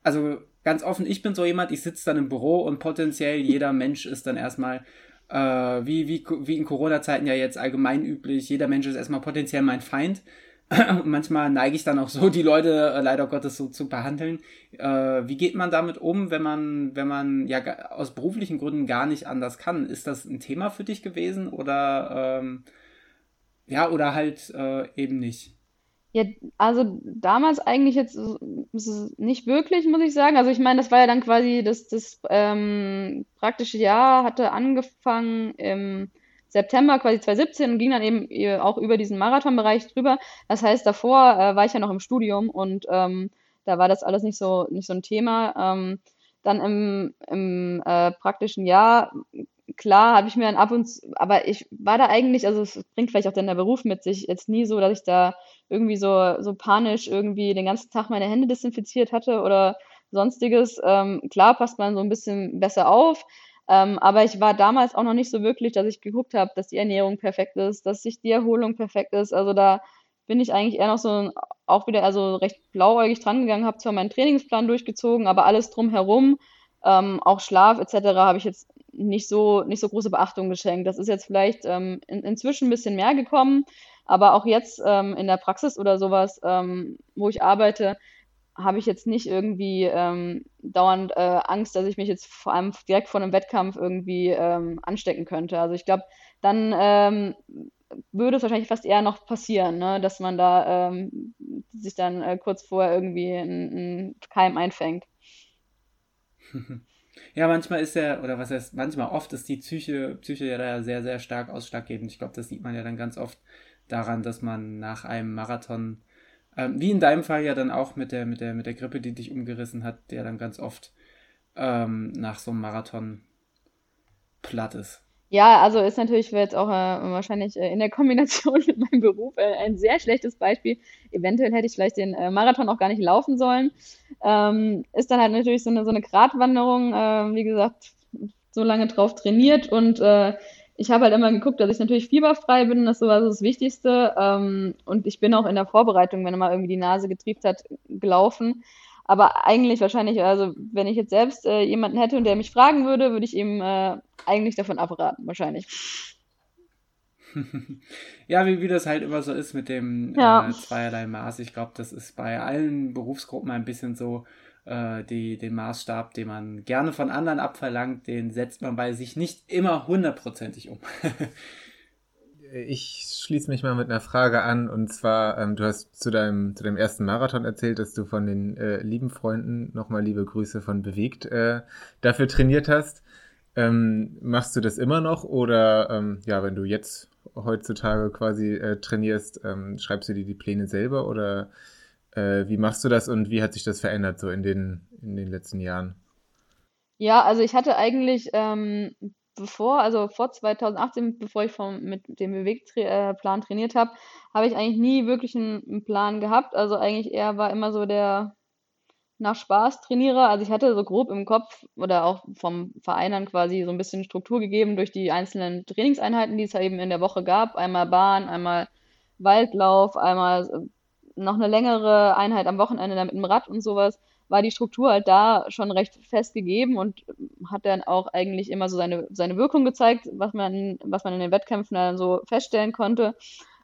also ganz offen, ich bin so jemand, ich sitze dann im Büro und potenziell jeder Mensch ist dann erstmal, äh, wie, wie, wie in Corona-Zeiten ja jetzt allgemein üblich, jeder Mensch ist erstmal potenziell mein Feind. manchmal neige ich dann auch so, die Leute äh, leider Gottes so zu behandeln. Äh, wie geht man damit um, wenn man, wenn man ja aus beruflichen Gründen gar nicht anders kann? Ist das ein Thema für dich gewesen oder ähm, ja, oder halt äh, eben nicht? Ja, also damals eigentlich jetzt nicht wirklich, muss ich sagen. Also ich meine, das war ja dann quasi das, das ähm, praktische Jahr hatte angefangen im September quasi 2017 und ging dann eben äh, auch über diesen Marathonbereich drüber. Das heißt, davor äh, war ich ja noch im Studium und ähm, da war das alles nicht so, nicht so ein Thema. Ähm, dann im, im äh, praktischen Jahr, klar, habe ich mir dann ab und zu, aber ich war da eigentlich, also es bringt vielleicht auch dann der Beruf mit sich, jetzt nie so, dass ich da irgendwie so, so panisch irgendwie den ganzen Tag meine Hände desinfiziert hatte oder sonstiges. Ähm, klar passt man so ein bisschen besser auf, ähm, aber ich war damals auch noch nicht so wirklich, dass ich geguckt habe, dass die Ernährung perfekt ist, dass sich die Erholung perfekt ist. Also da bin ich eigentlich eher noch so auch wieder also recht blauäugig drangegangen, habe zwar meinen Trainingsplan durchgezogen, aber alles drumherum, ähm, auch Schlaf etc., habe ich jetzt nicht so, nicht so große Beachtung geschenkt. Das ist jetzt vielleicht ähm, in, inzwischen ein bisschen mehr gekommen, aber auch jetzt ähm, in der Praxis oder sowas, ähm, wo ich arbeite, habe ich jetzt nicht irgendwie ähm, dauernd äh, Angst, dass ich mich jetzt vor allem direkt vor einem Wettkampf irgendwie ähm, anstecken könnte. Also ich glaube, dann ähm, würde es wahrscheinlich fast eher noch passieren, ne? dass man da ähm, sich dann äh, kurz vorher irgendwie einen Keim einfängt. Ja, manchmal ist ja, oder was heißt, manchmal oft ist die Psyche, Psyche ja da sehr, sehr stark ausschlaggebend. Ich glaube, das sieht man ja dann ganz oft daran, dass man nach einem Marathon ähm, wie in deinem Fall ja dann auch mit der, mit der, mit der Grippe, die dich umgerissen hat, der dann ganz oft ähm, nach so einem Marathon platt ist. Ja, also ist natürlich jetzt auch äh, wahrscheinlich äh, in der Kombination mit meinem Beruf äh, ein sehr schlechtes Beispiel. Eventuell hätte ich vielleicht den äh, Marathon auch gar nicht laufen sollen. Ähm, ist dann halt natürlich so eine, so eine Gratwanderung, äh, wie gesagt, so lange drauf trainiert und äh, ich habe halt immer geguckt, dass ich natürlich fieberfrei bin, das ist sowas das Wichtigste. Ähm, und ich bin auch in der Vorbereitung, wenn er mal irgendwie die Nase getriebt hat, gelaufen. Aber eigentlich wahrscheinlich, also wenn ich jetzt selbst äh, jemanden hätte und der mich fragen würde, würde ich ihm äh, eigentlich davon abraten, wahrscheinlich. ja, wie, wie das halt immer so ist mit dem ja. äh, zweierlei Maß. Ich glaube, das ist bei allen Berufsgruppen ein bisschen so äh, die, den Maßstab, den man gerne von anderen abverlangt, den setzt man bei sich nicht immer hundertprozentig um. ich schließe mich mal mit einer Frage an und zwar, ähm, du hast zu deinem, zu deinem ersten Marathon erzählt, dass du von den äh, lieben Freunden, nochmal liebe Grüße von Bewegt, äh, dafür trainiert hast. Ähm, machst du das immer noch oder ähm, ja, wenn du jetzt heutzutage quasi äh, trainierst, ähm, schreibst du dir die Pläne selber oder äh, wie machst du das und wie hat sich das verändert so in den, in den letzten Jahren? Ja, also ich hatte eigentlich ähm, bevor, also vor 2018, bevor ich vom, mit dem Bewegplan trainiert habe, habe ich eigentlich nie wirklich einen, einen Plan gehabt. Also eigentlich eher war immer so der, nach Spaß trainiere. Also ich hatte so grob im Kopf oder auch vom Verein dann quasi so ein bisschen Struktur gegeben durch die einzelnen Trainingseinheiten, die es ja eben in der Woche gab. Einmal Bahn, einmal Waldlauf, einmal noch eine längere Einheit am Wochenende mit dem Rad und sowas, war die Struktur halt da schon recht fest gegeben und hat dann auch eigentlich immer so seine, seine Wirkung gezeigt, was man, was man in den Wettkämpfen dann so feststellen konnte.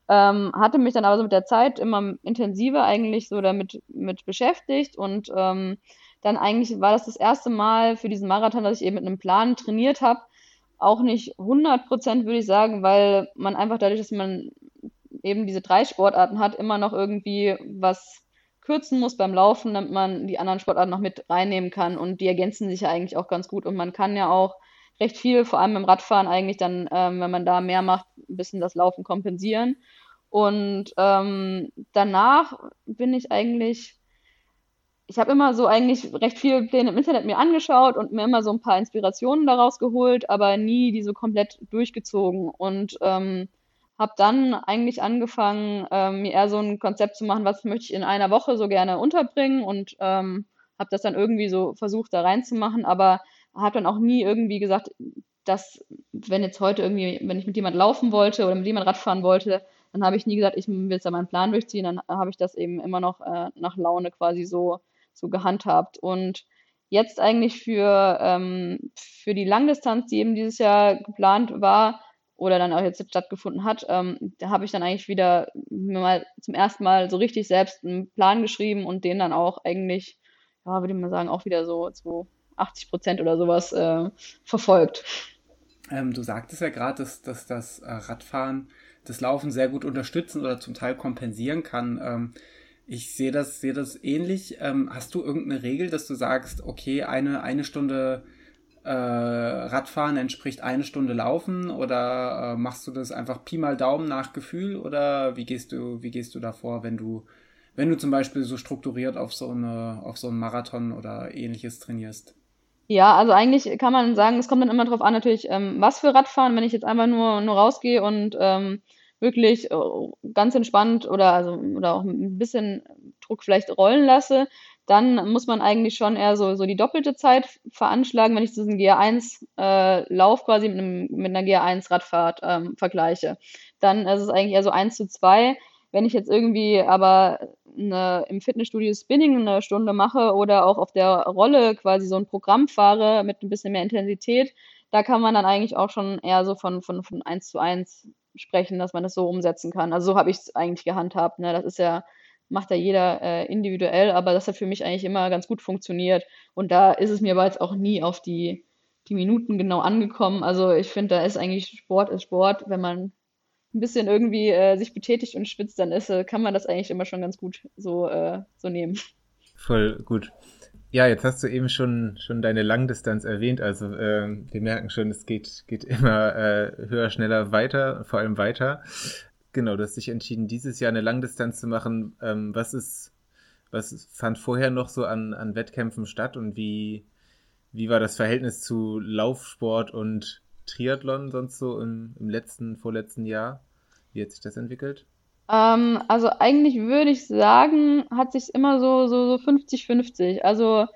Ähm, hatte mich dann aber so mit der Zeit immer intensiver eigentlich so damit mit beschäftigt und ähm, dann eigentlich war das das erste Mal für diesen Marathon, dass ich eben mit einem Plan trainiert habe. Auch nicht 100 Prozent würde ich sagen, weil man einfach dadurch, dass man eben diese drei Sportarten hat, immer noch irgendwie was kürzen muss beim Laufen, damit man die anderen Sportarten noch mit reinnehmen kann. Und die ergänzen sich ja eigentlich auch ganz gut. Und man kann ja auch recht viel, vor allem im Radfahren eigentlich dann, ähm, wenn man da mehr macht, ein bisschen das Laufen kompensieren. Und ähm, danach bin ich eigentlich, ich habe immer so eigentlich recht viele Pläne im Internet mir angeschaut und mir immer so ein paar Inspirationen daraus geholt, aber nie die so komplett durchgezogen. Und ähm, habe dann eigentlich angefangen, ähm, mir eher so ein Konzept zu machen, was möchte ich in einer Woche so gerne unterbringen und ähm, habe das dann irgendwie so versucht, da reinzumachen, aber habe dann auch nie irgendwie gesagt, dass wenn jetzt heute irgendwie, wenn ich mit jemand laufen wollte oder mit jemand Radfahren wollte, dann habe ich nie gesagt, ich will jetzt da meinen Plan durchziehen, dann habe ich das eben immer noch äh, nach Laune quasi so, so gehandhabt. Und jetzt eigentlich für, ähm, für die Langdistanz, die eben dieses Jahr geplant war oder dann auch jetzt stattgefunden hat, ähm, da habe ich dann eigentlich wieder mal zum ersten Mal so richtig selbst einen Plan geschrieben und den dann auch eigentlich, ja, würde ich mal sagen, auch wieder so, so 80 Prozent oder sowas äh, verfolgt. Ähm, du sagtest ja gerade, dass, dass das äh, Radfahren das Laufen sehr gut unterstützen oder zum Teil kompensieren kann. Ähm, ich sehe das, sehe das ähnlich. Ähm, hast du irgendeine Regel, dass du sagst, okay, eine, eine Stunde äh, Radfahren entspricht eine Stunde Laufen oder äh, machst du das einfach Pi mal Daumen nach Gefühl oder wie gehst du, wie gehst du davor, wenn du, wenn du zum Beispiel so strukturiert auf so eine, auf so einen Marathon oder ähnliches trainierst? Ja, also eigentlich kann man sagen, es kommt dann immer darauf an, natürlich, ähm, was für Radfahren. Wenn ich jetzt einfach nur, nur rausgehe und ähm, wirklich äh, ganz entspannt oder, also, oder auch ein bisschen Druck vielleicht rollen lasse, dann muss man eigentlich schon eher so, so die doppelte Zeit veranschlagen, wenn ich diesen GR1-Lauf äh, quasi mit, einem, mit einer GR1-Radfahrt ähm, vergleiche. Dann ist es eigentlich eher so 1 zu 2. Wenn ich jetzt irgendwie aber eine, im Fitnessstudio Spinning eine Stunde mache oder auch auf der Rolle quasi so ein Programm fahre mit ein bisschen mehr Intensität, da kann man dann eigentlich auch schon eher so von, von, von 1 zu 1 sprechen, dass man das so umsetzen kann. Also so habe ich es eigentlich gehandhabt. Ne? Das ist ja, macht ja jeder äh, individuell, aber das hat für mich eigentlich immer ganz gut funktioniert. Und da ist es mir aber jetzt auch nie auf die, die Minuten genau angekommen. Also ich finde, da ist eigentlich Sport ist Sport. Wenn man ein bisschen irgendwie äh, sich betätigt und schwitzt, dann ist, äh, kann man das eigentlich immer schon ganz gut so, äh, so nehmen. Voll gut. Ja, jetzt hast du eben schon, schon deine Langdistanz erwähnt. Also äh, wir merken schon, es geht, geht immer äh, höher, schneller, weiter, vor allem weiter. Genau, du hast dich entschieden, dieses Jahr eine Langdistanz zu machen. Ähm, was ist, was fand vorher noch so an, an Wettkämpfen statt und wie, wie war das Verhältnis zu Laufsport und Triathlon sonst so im, im letzten, vorletzten Jahr? Wie hat sich das entwickelt? Ähm, also eigentlich würde ich sagen, hat sich immer so, so, so 50-50. Also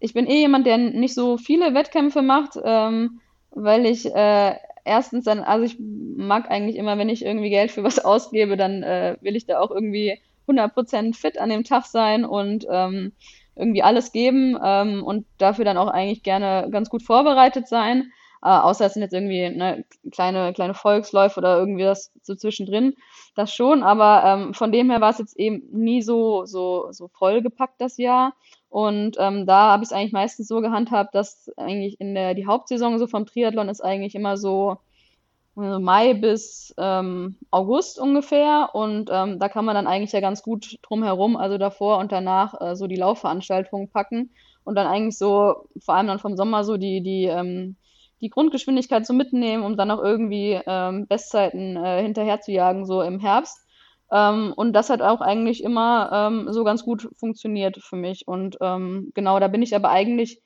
ich bin eh jemand, der nicht so viele Wettkämpfe macht, ähm, weil ich äh, erstens dann, also ich mag eigentlich immer, wenn ich irgendwie Geld für was ausgebe, dann äh, will ich da auch irgendwie 100% fit an dem Tag sein und ähm, irgendwie alles geben ähm, und dafür dann auch eigentlich gerne ganz gut vorbereitet sein. Äh, außer es sind jetzt irgendwie ne, kleine, kleine Volksläufe oder irgendwie das so zwischendrin. Das schon, aber ähm, von dem her war es jetzt eben nie so, so, so vollgepackt das Jahr. Und ähm, da habe ich es eigentlich meistens so gehandhabt, dass eigentlich in der die Hauptsaison so vom Triathlon ist eigentlich immer so also Mai bis ähm, August ungefähr. Und ähm, da kann man dann eigentlich ja ganz gut drum herum, also davor und danach äh, so die Laufveranstaltungen packen und dann eigentlich so, vor allem dann vom Sommer so die, die ähm, die Grundgeschwindigkeit so mitnehmen, um dann auch irgendwie ähm, Bestzeiten äh, hinterher zu jagen, so im Herbst. Ähm, und das hat auch eigentlich immer ähm, so ganz gut funktioniert für mich. Und ähm, genau, da bin ich aber eigentlich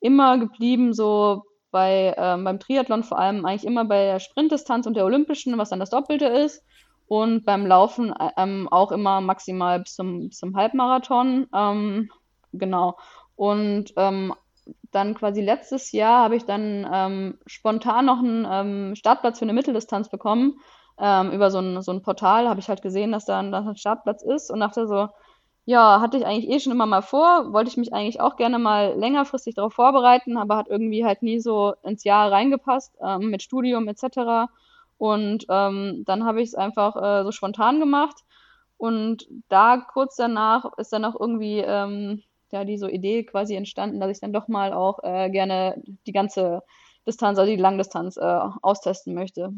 immer geblieben, so bei, ähm, beim Triathlon vor allem eigentlich immer bei der Sprintdistanz und der Olympischen, was dann das Doppelte ist. Und beim Laufen ähm, auch immer maximal bis zum, bis zum Halbmarathon. genau. Und ähm, dann quasi letztes Jahr habe ich dann ähm, spontan noch einen ähm, Startplatz für eine Mitteldistanz bekommen. Ähm, über so ein, so ein Portal habe ich halt gesehen, dass da ein, dass ein Startplatz ist und dachte so, ja, hatte ich eigentlich eh schon immer mal vor, wollte ich mich eigentlich auch gerne mal längerfristig darauf vorbereiten, aber hat irgendwie halt nie so ins Jahr reingepasst ähm, mit Studium etc. Und ähm, dann habe ich es einfach äh, so spontan gemacht. Und da kurz danach ist dann auch irgendwie ähm, ja, die so Idee quasi entstanden, dass ich dann doch mal auch äh, gerne die ganze Distanz, also die Langdistanz, äh, austesten möchte.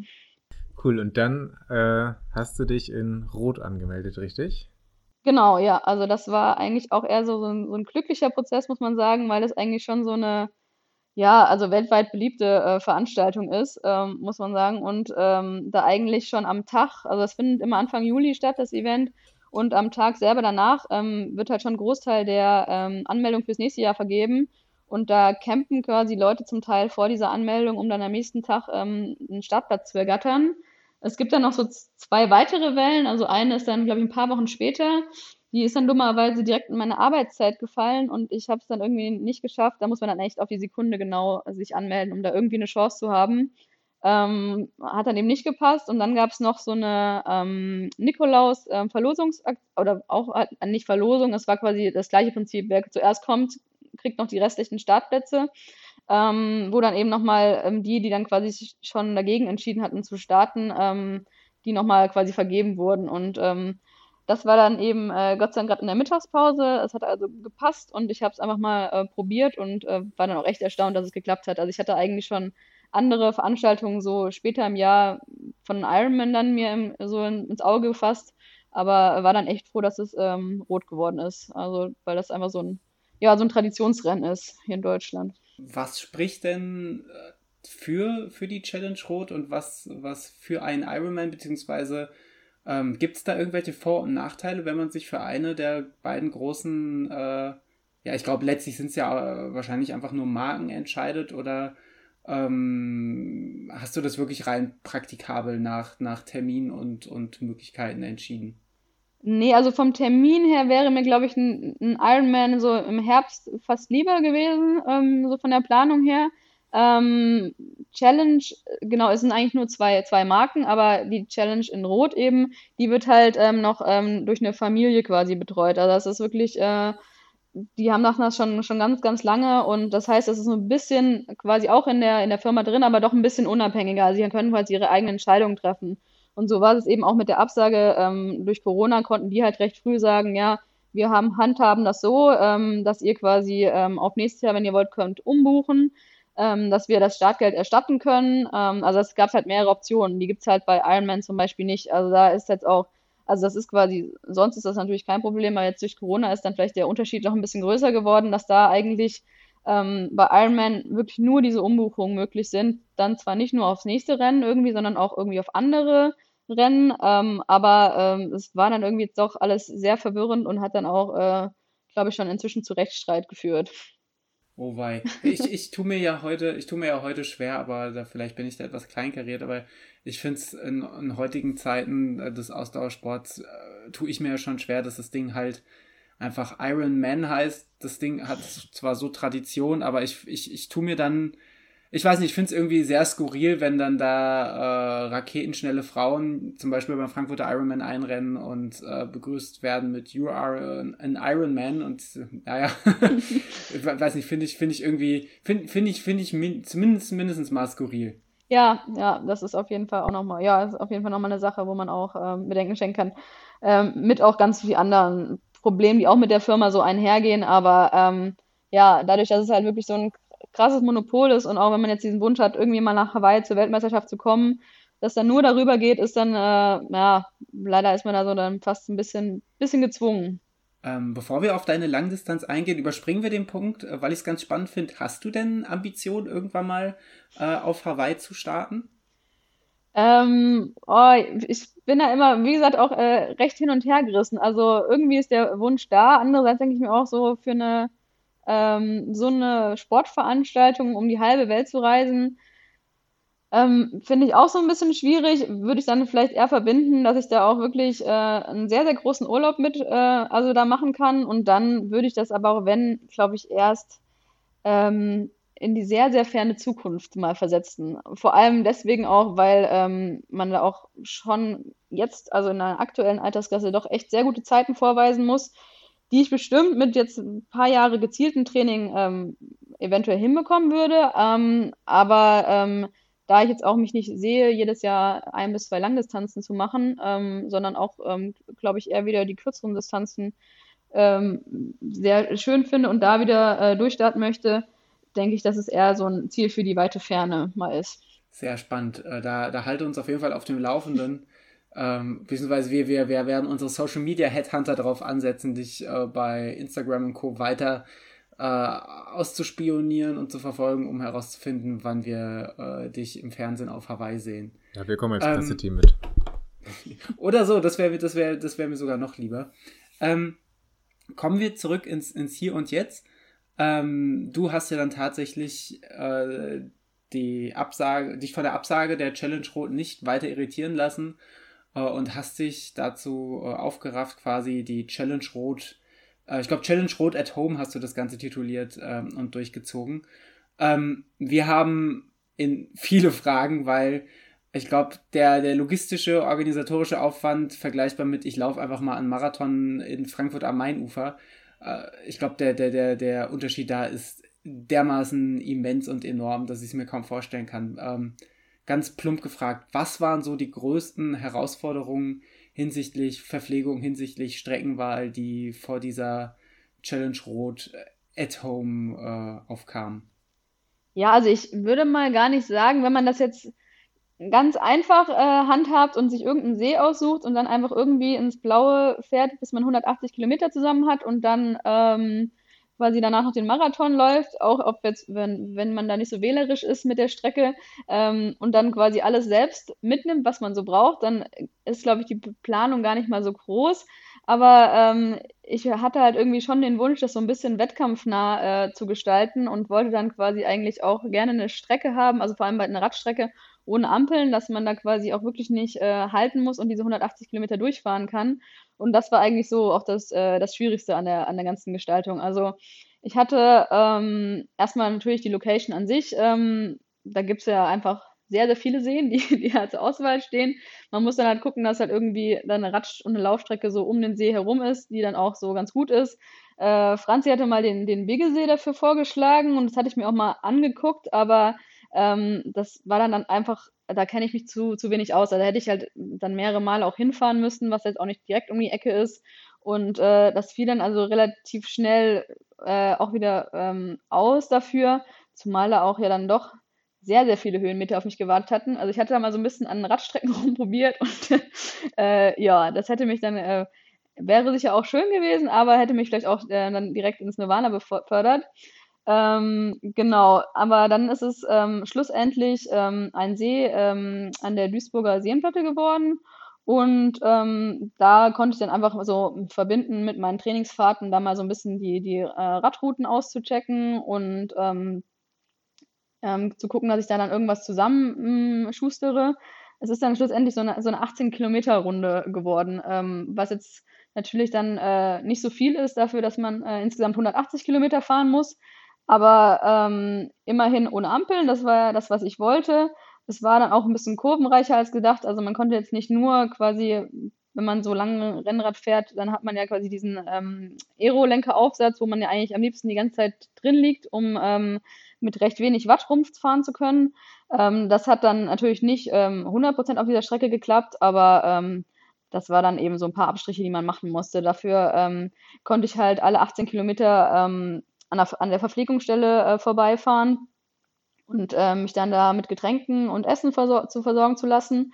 Cool, und dann äh, hast du dich in Rot angemeldet, richtig? Genau, ja. Also das war eigentlich auch eher so, so, ein, so ein glücklicher Prozess, muss man sagen, weil es eigentlich schon so eine, ja, also weltweit beliebte äh, Veranstaltung ist, ähm, muss man sagen. Und ähm, da eigentlich schon am Tag, also es findet immer Anfang Juli statt, das Event. Und am Tag selber danach ähm, wird halt schon ein Großteil der ähm, Anmeldung fürs nächste Jahr vergeben. Und da campen quasi Leute zum Teil vor dieser Anmeldung, um dann am nächsten Tag ähm, einen Startplatz zu ergattern. Es gibt dann noch so zwei weitere Wellen. Also eine ist dann, glaube ich, ein paar Wochen später. Die ist dann dummerweise direkt in meine Arbeitszeit gefallen und ich habe es dann irgendwie nicht geschafft. Da muss man dann echt auf die Sekunde genau sich anmelden, um da irgendwie eine Chance zu haben. Ähm, hat dann eben nicht gepasst und dann gab es noch so eine ähm, Nikolaus-Verlosungsakt ähm, oder auch äh, nicht Verlosung, es war quasi das gleiche Prinzip. Wer zuerst kommt, kriegt noch die restlichen Startplätze ähm, wo dann eben nochmal ähm, die, die dann quasi schon dagegen entschieden hatten zu starten, ähm, die nochmal quasi vergeben wurden. Und ähm, das war dann eben äh, Gott sei Dank gerade in der Mittagspause. Es hat also gepasst und ich habe es einfach mal äh, probiert und äh, war dann auch echt erstaunt, dass es geklappt hat. Also ich hatte eigentlich schon andere Veranstaltungen so später im Jahr von Ironman dann mir im, so in, ins Auge gefasst, aber war dann echt froh, dass es ähm, rot geworden ist. Also weil das einfach so ein ja so ein Traditionsrennen ist hier in Deutschland. Was spricht denn äh, für, für die Challenge Rot und was, was für einen Ironman, beziehungsweise ähm, gibt es da irgendwelche Vor- und Nachteile, wenn man sich für eine der beiden großen, äh, ja, ich glaube, letztlich sind es ja äh, wahrscheinlich einfach nur Marken entscheidet oder ähm, hast du das wirklich rein praktikabel nach, nach Termin und, und Möglichkeiten entschieden? Nee, also vom Termin her wäre mir, glaube ich, ein, ein Ironman so im Herbst fast lieber gewesen, ähm, so von der Planung her. Ähm, Challenge, genau, es sind eigentlich nur zwei, zwei Marken, aber die Challenge in Rot eben, die wird halt ähm, noch ähm, durch eine Familie quasi betreut. Also das ist wirklich, äh, die haben das schon, schon ganz, ganz lange und das heißt, es ist so ein bisschen quasi auch in der, in der Firma drin, aber doch ein bisschen unabhängiger. Also sie können quasi ihre eigenen Entscheidungen treffen. Und so war es eben auch mit der Absage. Ähm, durch Corona konnten die halt recht früh sagen, ja, wir haben handhaben das so, ähm, dass ihr quasi ähm, auf nächstes Jahr, wenn ihr wollt, könnt umbuchen, ähm, dass wir das Startgeld erstatten können. Ähm, also es gab halt mehrere Optionen. Die gibt's halt bei Ironman zum Beispiel nicht. Also da ist jetzt auch, also das ist quasi, sonst ist das natürlich kein Problem, aber jetzt durch Corona ist dann vielleicht der Unterschied noch ein bisschen größer geworden, dass da eigentlich ähm, bei Ironman wirklich nur diese Umbuchungen möglich sind. Dann zwar nicht nur aufs nächste Rennen irgendwie, sondern auch irgendwie auf andere Rennen. Ähm, aber ähm, es war dann irgendwie doch alles sehr verwirrend und hat dann auch, äh, glaube ich, schon inzwischen zu Rechtsstreit geführt. Oh wei. Ich, ich tue mir ja heute, ich tue mir ja heute schwer, aber da, vielleicht bin ich da etwas kleinkariert, aber ich finde es in, in, heutigen Zeiten äh, des Ausdauersports äh, tue ich mir ja schon schwer, dass das Ding halt einfach Iron Man heißt. Das Ding hat zwar so Tradition, aber ich, ich, ich tue mir dann ich weiß nicht, ich finde es irgendwie sehr skurril, wenn dann da äh, raketenschnelle Frauen zum Beispiel beim Frankfurter Ironman einrennen und äh, begrüßt werden mit You are an Ironman und naja, ich weiß nicht, finde ich, finde ich irgendwie, finde find ich, finde ich min zumindest mindestens mal skurril. Ja, ja, das ist auf jeden Fall auch nochmal, ja, ist auf jeden Fall nochmal eine Sache, wo man auch ähm, Bedenken schenken kann. Ähm, mit auch ganz vielen anderen Problemen, die auch mit der Firma so einhergehen, aber ähm, ja, dadurch, dass es halt wirklich so ein krasses Monopol ist und auch wenn man jetzt diesen Wunsch hat, irgendwie mal nach Hawaii zur Weltmeisterschaft zu kommen, dass dann nur darüber geht, ist dann, äh, ja, leider ist man da so dann fast ein bisschen, bisschen gezwungen. Ähm, bevor wir auf deine Langdistanz eingehen, überspringen wir den Punkt, äh, weil ich es ganz spannend finde. Hast du denn Ambition, irgendwann mal äh, auf Hawaii zu starten? Ähm, oh, ich bin da immer, wie gesagt, auch äh, recht hin und her gerissen. Also irgendwie ist der Wunsch da. Andererseits denke ich mir auch so für eine ähm, so eine Sportveranstaltung um die halbe Welt zu reisen, Ähm, finde ich auch so ein bisschen schwierig. Würde ich dann vielleicht eher verbinden, dass ich da auch wirklich äh, einen sehr, sehr großen Urlaub mit äh, also da machen kann. Und dann würde ich das aber auch, wenn, glaube ich, erst ähm, in die sehr, sehr ferne Zukunft mal versetzen. Vor allem deswegen auch, weil ähm, man da auch schon jetzt, also in einer aktuellen Altersklasse, doch echt sehr gute Zeiten vorweisen muss, die ich bestimmt mit jetzt ein paar Jahre gezielten Training ähm, eventuell hinbekommen würde. Ähm, aber ähm, da ich jetzt auch mich nicht sehe, jedes Jahr ein bis zwei Langdistanzen zu machen, ähm, sondern auch, ähm, glaube ich, eher wieder die kürzeren Distanzen sehr schön finde und da wieder äh, durchstarten möchte, denke ich, dass es eher so ein Ziel für die weite Ferne mal ist. Sehr spannend. Äh, da, da halte uns auf jeden Fall auf dem Laufenden. Ähm, beziehungsweise wir, wir, wir werden unsere Social Media Headhunter darauf ansetzen, dich äh, bei Instagram und Co. weiter äh, auszuspionieren und zu verfolgen, um herauszufinden, wann wir äh, dich im Fernsehen auf Hawaii sehen. Ja, wir kommen als ähm, Presseteam mit. Oder so, das wäre das wär, das wär mir sogar noch lieber. Ähm, kommen wir zurück ins, ins Hier und Jetzt. Ähm, du hast ja dann tatsächlich äh, die Absage, dich von der Absage der Challenge Rot nicht weiter irritieren lassen äh, und hast dich dazu äh, aufgerafft, quasi die Challenge Rot, äh, ich glaube Challenge Rot at Home hast du das Ganze tituliert ähm, und durchgezogen. Ähm, wir haben in viele Fragen, weil ich glaube, der, der logistische, organisatorische Aufwand vergleichbar mit, ich laufe einfach mal einen Marathon in Frankfurt am Mainufer. Äh, ich glaube, der, der, der, der Unterschied da ist dermaßen immens und enorm, dass ich es mir kaum vorstellen kann. Ähm, ganz plump gefragt, was waren so die größten Herausforderungen hinsichtlich Verpflegung, hinsichtlich Streckenwahl, die vor dieser Challenge Rot at Home äh, aufkamen? Ja, also ich würde mal gar nicht sagen, wenn man das jetzt ganz einfach äh, handhabt und sich irgendeinen See aussucht und dann einfach irgendwie ins Blaue fährt, bis man 180 Kilometer zusammen hat und dann ähm, quasi danach noch den Marathon läuft, auch ob jetzt, wenn, wenn man da nicht so wählerisch ist mit der Strecke ähm, und dann quasi alles selbst mitnimmt, was man so braucht, dann ist, glaube ich, die Planung gar nicht mal so groß. Aber ähm, ich hatte halt irgendwie schon den Wunsch, das so ein bisschen wettkampfnah äh, zu gestalten und wollte dann quasi eigentlich auch gerne eine Strecke haben, also vor allem bei einer Radstrecke, ohne Ampeln, dass man da quasi auch wirklich nicht äh, halten muss und diese 180 Kilometer durchfahren kann. Und das war eigentlich so auch das, äh, das Schwierigste an der, an der ganzen Gestaltung. Also ich hatte ähm, erstmal natürlich die Location an sich. Ähm, da gibt es ja einfach sehr, sehr viele Seen, die, die halt zur Auswahl stehen. Man muss dann halt gucken, dass halt irgendwie dann eine Radsch- und eine Laufstrecke so um den See herum ist, die dann auch so ganz gut ist. Äh, Franzi hatte mal den, den Biggesee dafür vorgeschlagen und das hatte ich mir auch mal angeguckt, aber ähm, das war dann, dann einfach, da kenne ich mich zu, zu wenig aus. Also da hätte ich halt dann mehrere Male auch hinfahren müssen, was jetzt auch nicht direkt um die Ecke ist. Und äh, das fiel dann also relativ schnell äh, auch wieder ähm, aus dafür, zumal da auch ja dann doch sehr, sehr viele Höhenmeter auf mich gewartet hatten. Also ich hatte da mal so ein bisschen an Radstrecken rumprobiert und äh, ja, das hätte mich dann, äh, wäre sicher auch schön gewesen, aber hätte mich vielleicht auch äh, dann direkt ins Nirvana befördert. Ähm, genau, aber dann ist es ähm, schlussendlich ähm, ein See ähm, an der Duisburger Seenplatte geworden. Und ähm, da konnte ich dann einfach so verbinden mit meinen Trainingsfahrten, da mal so ein bisschen die, die äh, Radrouten auszuchecken und ähm, zu gucken, dass ich da dann irgendwas zusammenschustere. es ist dann schlussendlich so eine, so eine 18-Kilometer-Runde geworden, was jetzt natürlich dann äh, nicht so viel ist dafür, dass man äh, insgesamt 180 Kilometer fahren muss. Aber ähm, immerhin ohne Ampeln, das war ja das, was ich wollte. Es war dann auch ein bisschen kurvenreicher als gedacht. Also man konnte jetzt nicht nur quasi, wenn man so lange Rennrad fährt, dann hat man ja quasi diesen ähm, Aero-Lenkeraufsatz, wo man ja eigentlich am liebsten die ganze Zeit drin liegt, um ähm, mit recht wenig Watt rumfahren zu können. Ähm, das hat dann natürlich nicht ähm, 100% auf dieser Strecke geklappt, aber ähm, das war dann eben so ein paar Abstriche, die man machen musste. Dafür ähm, konnte ich halt alle 18 Kilometer ähm, an der, an der Verpflegungsstelle äh, vorbeifahren und äh, mich dann da mit Getränken und Essen versor zu versorgen zu lassen.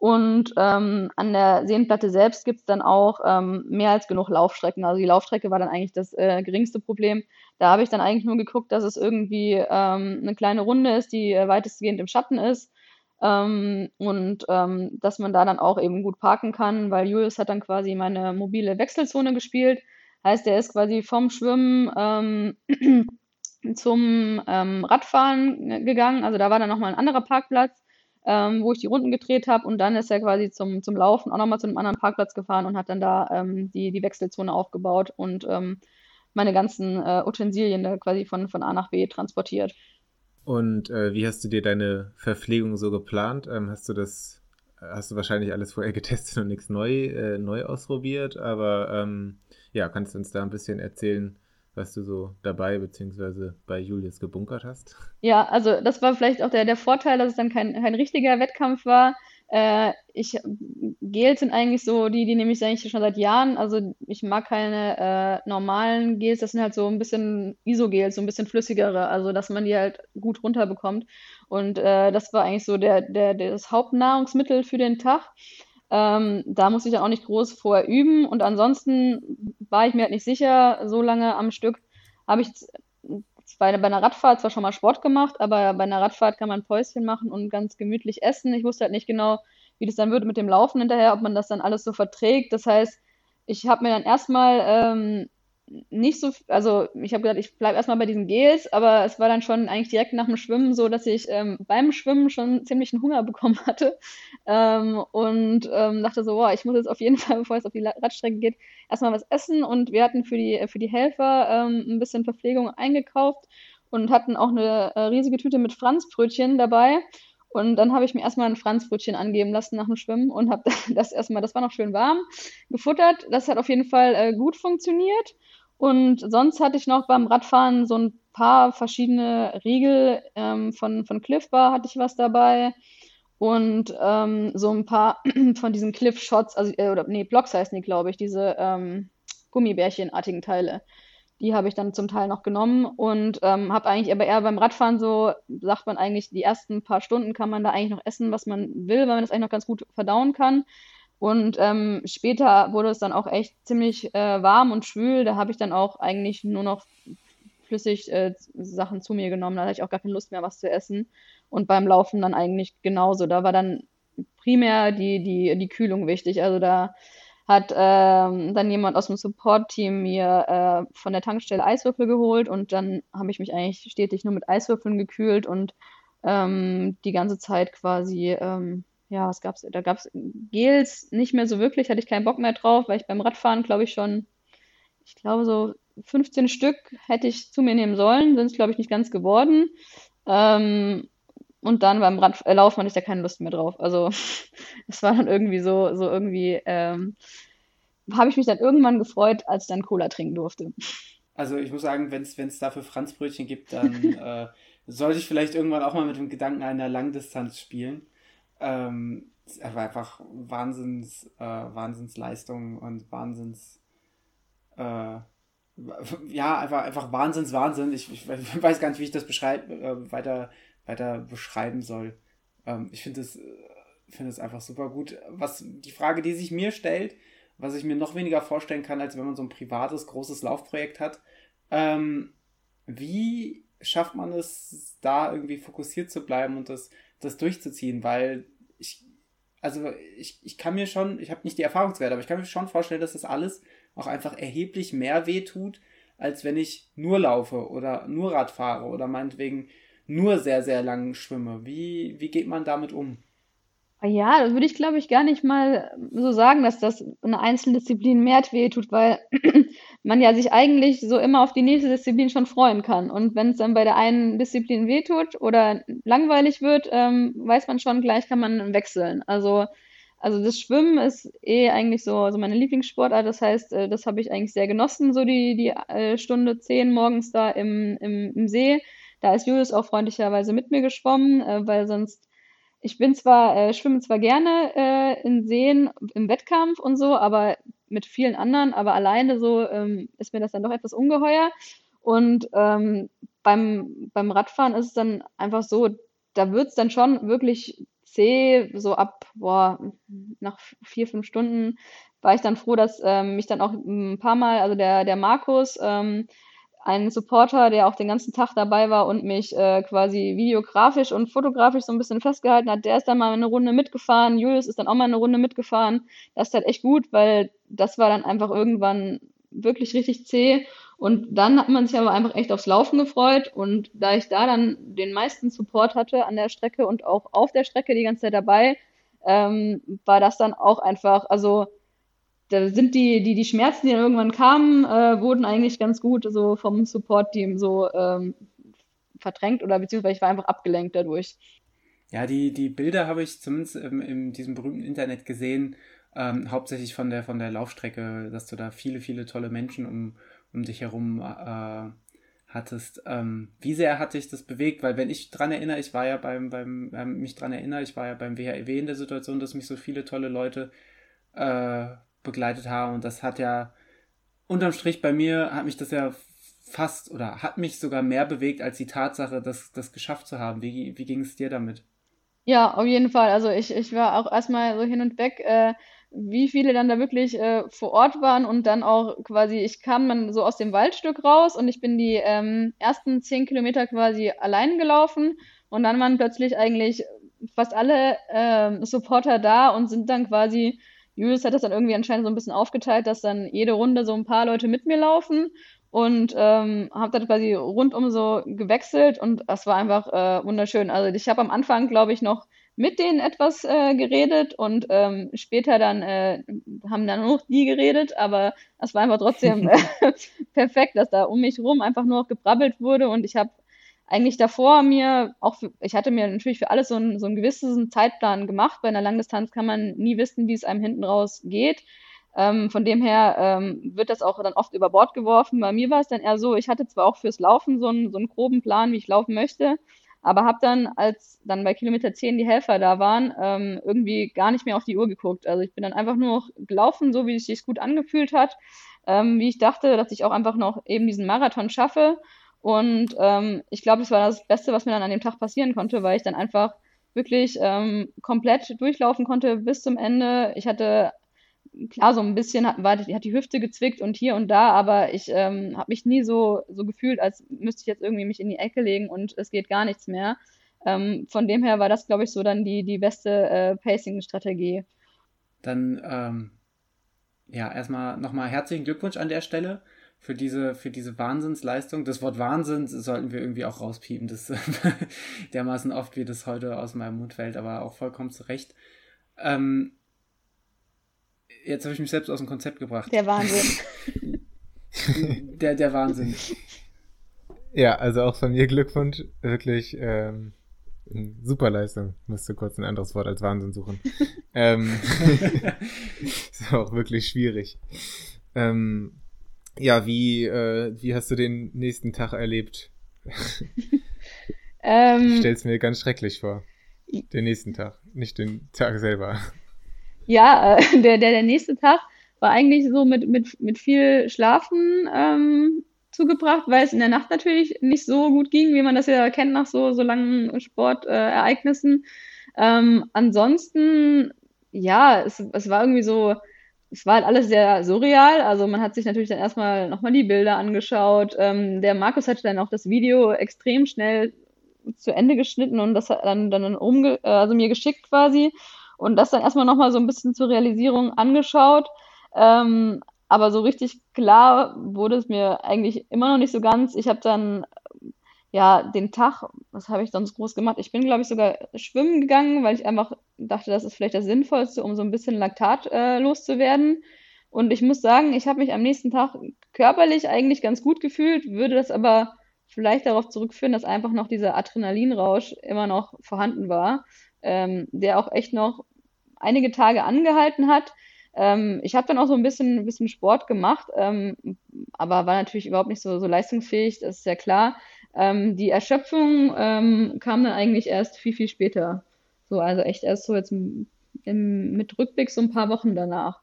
Und ähm, an der Seenplatte selbst gibt es dann auch ähm, mehr als genug Laufstrecken. Also die Laufstrecke war dann eigentlich das äh, geringste Problem. Da habe ich dann eigentlich nur geguckt, dass es irgendwie ähm, eine kleine Runde ist, die äh, weitestgehend im Schatten ist. Ähm, und ähm, dass man da dann auch eben gut parken kann, weil Julius hat dann quasi meine mobile Wechselzone gespielt. Heißt, er ist quasi vom Schwimmen ähm, zum ähm, Radfahren gegangen. Also da war dann nochmal ein anderer Parkplatz ähm, wo ich die Runden gedreht habe. Und dann ist er quasi zum, zum Laufen auch nochmal zu einem anderen Parkplatz gefahren und hat dann da ähm, die, die Wechselzone aufgebaut und ähm, meine ganzen äh, Utensilien da quasi von, von A nach B transportiert. Und äh, wie hast du dir deine Verpflegung so geplant? Ähm, hast du das, hast du wahrscheinlich alles vorher getestet und nichts neu, äh, neu ausprobiert, aber ähm, ja, kannst du uns da ein bisschen erzählen, was du so dabei bzw. bei Julius gebunkert hast? Ja, also das war vielleicht auch der, der Vorteil, dass es dann kein, kein richtiger Wettkampf war. Äh, ich, Gels sind eigentlich so, die, die nehme ich eigentlich schon seit Jahren. Also ich mag keine äh, normalen Gels, das sind halt so ein bisschen Isogels, so ein bisschen flüssigere, also dass man die halt gut runterbekommt. Und äh, das war eigentlich so der, der, das Hauptnahrungsmittel für den Tag. Ähm, da musste ich ja auch nicht groß vorher üben. Und ansonsten war ich mir halt nicht sicher, so lange am Stück habe ich bei, einer Radfahrt zwar schon mal Sport gemacht, aber bei einer Radfahrt kann man Päuschen machen und ganz gemütlich essen. Ich wusste halt nicht genau, wie das dann würde mit dem Laufen hinterher, ob man das dann alles so verträgt. Das heißt, ich habe mir dann erstmal ähm, nicht so, also ich habe gesagt, ich bleibe erstmal bei diesen Gels, aber es war dann schon eigentlich direkt nach dem Schwimmen so, dass ich ähm, beim Schwimmen schon ziemlichen Hunger bekommen hatte ähm, und ähm, dachte so, boah, ich muss jetzt auf jeden Fall, bevor es auf die Radstrecke geht, erstmal was essen und wir hatten für die, für die Helfer ähm, ein bisschen Verpflegung eingekauft und hatten auch eine äh, riesige Tüte mit Franzbrötchen dabei und dann habe ich mir erstmal ein Franzbrötchen angeben lassen nach dem Schwimmen und habe das erstmal, das war noch schön warm, gefuttert. Das hat auf jeden Fall äh, gut funktioniert. Und sonst hatte ich noch beim Radfahren so ein paar verschiedene Riegel. Ähm, von, von Cliff Bar hatte ich was dabei. Und ähm, so ein paar von diesen Cliff Shots, also, äh, oder nee, Blocks heißen die, glaube ich, diese ähm, Gummibärchenartigen Teile. Die habe ich dann zum Teil noch genommen und ähm, habe eigentlich aber eher beim Radfahren so, sagt man eigentlich, die ersten paar Stunden kann man da eigentlich noch essen, was man will, weil man das eigentlich noch ganz gut verdauen kann. Und ähm, später wurde es dann auch echt ziemlich äh, warm und schwül. Da habe ich dann auch eigentlich nur noch flüssig äh, Sachen zu mir genommen. Da hatte ich auch gar keine Lust mehr, was zu essen. Und beim Laufen dann eigentlich genauso. Da war dann primär die, die, die Kühlung wichtig. Also da hat ähm, dann jemand aus dem Support-Team mir äh, von der Tankstelle Eiswürfel geholt und dann habe ich mich eigentlich stetig nur mit Eiswürfeln gekühlt und ähm, die ganze Zeit quasi ähm, ja, was gab's, da gab es Gels nicht mehr so wirklich, hatte ich keinen Bock mehr drauf, weil ich beim Radfahren, glaube ich, schon, ich glaube, so 15 Stück hätte ich zu mir nehmen sollen, sind es, glaube ich, nicht ganz geworden. Ähm, und dann beim Radlaufen hatte ich da keine Lust mehr drauf. Also es war dann irgendwie so, so irgendwie, ähm, habe ich mich dann irgendwann gefreut, als ich dann Cola trinken durfte. Also ich muss sagen, wenn es dafür Franzbrötchen gibt, dann äh, sollte ich vielleicht irgendwann auch mal mit dem Gedanken einer Langdistanz spielen. Ähm, es war einfach Wahnsinns, äh, Wahnsinnsleistung und Wahnsinns, äh, ja, einfach, einfach Wahnsinns Wahnsinn. Ich, ich, weiß gar nicht, wie ich das beschreib, äh, weiter, weiter beschreiben soll. Ähm, ich finde es äh, finde es einfach super gut. Was die Frage, die sich mir stellt, was ich mir noch weniger vorstellen kann, als wenn man so ein privates, großes Laufprojekt hat, ähm, wie schafft man es, da irgendwie fokussiert zu bleiben und das das durchzuziehen, weil ich, also ich, ich kann mir schon, ich habe nicht die Erfahrungswerte, aber ich kann mir schon vorstellen, dass das alles auch einfach erheblich mehr wehtut, als wenn ich nur laufe oder nur Rad fahre oder meinetwegen nur sehr, sehr lang schwimme. Wie, wie geht man damit um? Ja, das würde ich, glaube ich, gar nicht mal so sagen, dass das eine einzelne Disziplin mehr wehtut, weil man ja sich eigentlich so immer auf die nächste Disziplin schon freuen kann. Und wenn es dann bei der einen Disziplin wehtut oder langweilig wird, ähm, weiß man schon, gleich kann man wechseln. Also, also das Schwimmen ist eh eigentlich so, so meine Lieblingssportart. Das heißt, äh, das habe ich eigentlich sehr genossen, so die, die äh, Stunde zehn morgens da im, im, im See. Da ist Julius auch freundlicherweise mit mir geschwommen, äh, weil sonst ich bin zwar, äh, schwimme zwar gerne äh, in Seen im Wettkampf und so, aber mit vielen anderen, aber alleine so ähm, ist mir das dann doch etwas ungeheuer. Und ähm, beim, beim Radfahren ist es dann einfach so, da wird es dann schon wirklich zäh, so ab, boah, nach vier, fünf Stunden war ich dann froh, dass ähm, mich dann auch ein paar Mal, also der, der Markus, ähm, ein Supporter, der auch den ganzen Tag dabei war und mich äh, quasi videografisch und fotografisch so ein bisschen festgehalten hat. Der ist dann mal eine Runde mitgefahren. Julius ist dann auch mal eine Runde mitgefahren. Das ist halt echt gut, weil das war dann einfach irgendwann wirklich richtig zäh. Und dann hat man sich aber einfach echt aufs Laufen gefreut. Und da ich da dann den meisten Support hatte an der Strecke und auch auf der Strecke die ganze Zeit dabei, ähm, war das dann auch einfach, also da sind die, die, die Schmerzen, die dann irgendwann kamen, äh, wurden eigentlich ganz gut so vom Support-Team so ähm, verdrängt oder beziehungsweise ich war einfach abgelenkt dadurch. Ja, die, die Bilder habe ich zumindest in, in diesem berühmten Internet gesehen, ähm, hauptsächlich von der, von der Laufstrecke, dass du da viele, viele tolle Menschen um, um dich herum äh, hattest. Ähm, wie sehr hat dich das bewegt? Weil wenn ich dran erinnere, ich war ja beim, beim äh, mich dran erinnere, ich war ja beim WHEW in der Situation, dass mich so viele tolle Leute äh, begleitet haben und das hat ja unterm Strich bei mir hat mich das ja fast oder hat mich sogar mehr bewegt als die Tatsache, das, das geschafft zu haben. Wie, wie ging es dir damit? Ja, auf jeden Fall. Also ich, ich war auch erstmal so hin und weg, äh, wie viele dann da wirklich äh, vor Ort waren und dann auch quasi, ich kam dann so aus dem Waldstück raus und ich bin die ähm, ersten zehn Kilometer quasi allein gelaufen und dann waren plötzlich eigentlich fast alle ähm, Supporter da und sind dann quasi, Julius hat das dann irgendwie anscheinend so ein bisschen aufgeteilt, dass dann jede Runde so ein paar Leute mit mir laufen und ähm, habe dann quasi rundum so gewechselt und das war einfach äh, wunderschön. Also ich habe am Anfang, glaube ich, noch mit denen etwas äh, geredet und ähm, später dann äh, haben dann nur noch die geredet, aber es war einfach trotzdem äh, perfekt, dass da um mich rum einfach nur noch gebrabbelt wurde und ich habe eigentlich davor mir auch, für, ich hatte mir natürlich für alles so, ein, so einen gewissen Zeitplan gemacht. Bei einer Langdistanz kann man nie wissen, wie es einem hinten raus geht. Ähm, von dem her ähm, wird das auch dann oft über Bord geworfen. Bei mir war es dann eher so, ich hatte zwar auch fürs Laufen so einen, so einen groben Plan, wie ich laufen möchte, aber habe dann, als dann bei Kilometer 10 die Helfer da waren, ähm, irgendwie gar nicht mehr auf die Uhr geguckt. Also ich bin dann einfach nur noch gelaufen, so wie es sich gut angefühlt hat, ähm, wie ich dachte, dass ich auch einfach noch eben diesen Marathon schaffe. Und ähm, ich glaube, das war das Beste, was mir dann an dem Tag passieren konnte, weil ich dann einfach wirklich ähm, komplett durchlaufen konnte bis zum Ende. Ich hatte klar, so ein bisschen hat, war, hat die Hüfte gezwickt und hier und da, aber ich ähm, habe mich nie so, so gefühlt, als müsste ich jetzt irgendwie mich in die Ecke legen und es geht gar nichts mehr. Ähm, von dem her war das, glaube ich, so dann die, die beste äh, Pacing-Strategie. Dann, ähm, ja, erstmal nochmal herzlichen Glückwunsch an der Stelle für diese, für diese Wahnsinnsleistung. Das Wort Wahnsinn sollten wir irgendwie auch rauspiepen. Das dermaßen oft, wie das heute aus meinem Mund fällt, aber auch vollkommen zu Recht. Ähm, Jetzt habe ich mich selbst aus dem Konzept gebracht. Der Wahnsinn. der, der Wahnsinn. Ja, also auch von mir Glückwunsch. Wirklich ähm, super Leistung. Musste kurz ein anderes Wort als Wahnsinn suchen. ähm, ist auch wirklich schwierig. Ähm, ja, wie, äh, wie hast du den nächsten Tag erlebt? ähm, ich stell's mir ganz schrecklich vor. Den nächsten Tag, nicht den Tag selber. Ja, äh, der, der, der nächste Tag war eigentlich so mit, mit, mit viel Schlafen ähm, zugebracht, weil es in der Nacht natürlich nicht so gut ging, wie man das ja kennt nach so, so langen Sportereignissen. Äh, ähm, ansonsten, ja, es, es war irgendwie so, es war halt alles sehr surreal. Also man hat sich natürlich dann erstmal nochmal die Bilder angeschaut. Ähm, der Markus hatte dann auch das Video extrem schnell zu Ende geschnitten und das hat dann, dann umge äh, also mir geschickt quasi und das dann erstmal nochmal so ein bisschen zur Realisierung angeschaut. Ähm, aber so richtig klar wurde es mir eigentlich immer noch nicht so ganz. Ich habe dann ja den Tag, was habe ich sonst groß gemacht? Ich bin, glaube ich, sogar schwimmen gegangen, weil ich einfach dachte, das ist vielleicht das Sinnvollste, um so ein bisschen Laktat äh, loszuwerden. Und ich muss sagen, ich habe mich am nächsten Tag körperlich eigentlich ganz gut gefühlt, würde das aber vielleicht darauf zurückführen, dass einfach noch dieser Adrenalinrausch immer noch vorhanden war ähm, der auch echt noch einige Tage angehalten hat. Ähm, ich habe dann auch so ein bisschen, ein bisschen Sport gemacht, ähm, aber war natürlich überhaupt nicht so, so leistungsfähig, das ist ja klar. Ähm, die Erschöpfung ähm, kam dann eigentlich erst viel, viel später. So, also echt erst so jetzt im, im, mit Rückblick so ein paar Wochen danach.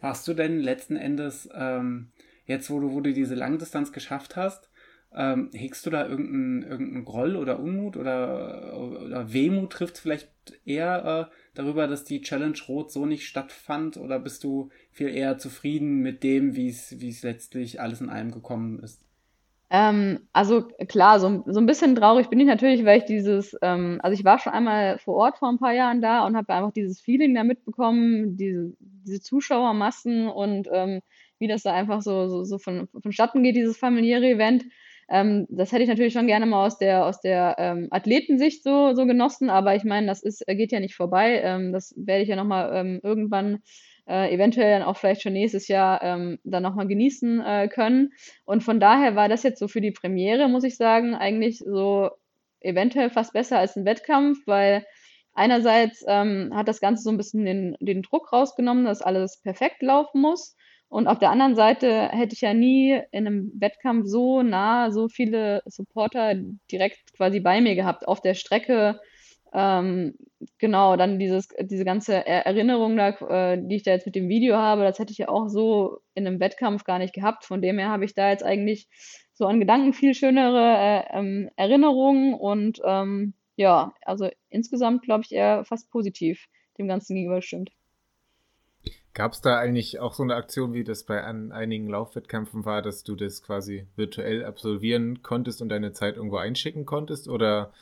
Hast du denn letzten Endes, ähm, jetzt wo du, wo du diese Langdistanz geschafft hast, ähm, hegst du da irgendeinen irgendein Groll oder Unmut oder, oder Wehmut trifft vielleicht eher äh, darüber, dass die Challenge Rot so nicht stattfand oder bist du viel eher zufrieden mit dem, wie es letztlich alles in einem gekommen ist? Ähm, also klar, so, so ein bisschen traurig bin ich natürlich, weil ich dieses, ähm, also ich war schon einmal vor Ort vor ein paar Jahren da und habe einfach dieses Feeling da mitbekommen, diese, diese Zuschauermassen und ähm, wie das da einfach so, so, so von, vonstatten geht, dieses familiäre Event. Ähm, das hätte ich natürlich schon gerne mal aus der, aus der ähm, Athletensicht so, so genossen, aber ich meine, das ist, geht ja nicht vorbei. Ähm, das werde ich ja nochmal ähm, irgendwann äh, eventuell dann auch vielleicht schon nächstes Jahr ähm, dann nochmal genießen äh, können. Und von daher war das jetzt so für die Premiere, muss ich sagen, eigentlich so eventuell fast besser als ein Wettkampf, weil einerseits ähm, hat das Ganze so ein bisschen den, den Druck rausgenommen, dass alles perfekt laufen muss. Und auf der anderen Seite hätte ich ja nie in einem Wettkampf so nah so viele Supporter direkt quasi bei mir gehabt. Auf der Strecke ähm, genau, dann dieses, diese ganze Erinnerung, da, äh, die ich da jetzt mit dem Video habe, das hätte ich ja auch so in einem Wettkampf gar nicht gehabt. Von dem her habe ich da jetzt eigentlich so an Gedanken viel schönere äh, ähm, Erinnerungen und ähm, ja, also insgesamt glaube ich eher fast positiv dem Ganzen gegenüber stimmt. Gab es da eigentlich auch so eine Aktion, wie das bei an einigen Laufwettkämpfen war, dass du das quasi virtuell absolvieren konntest und deine Zeit irgendwo einschicken konntest? Oder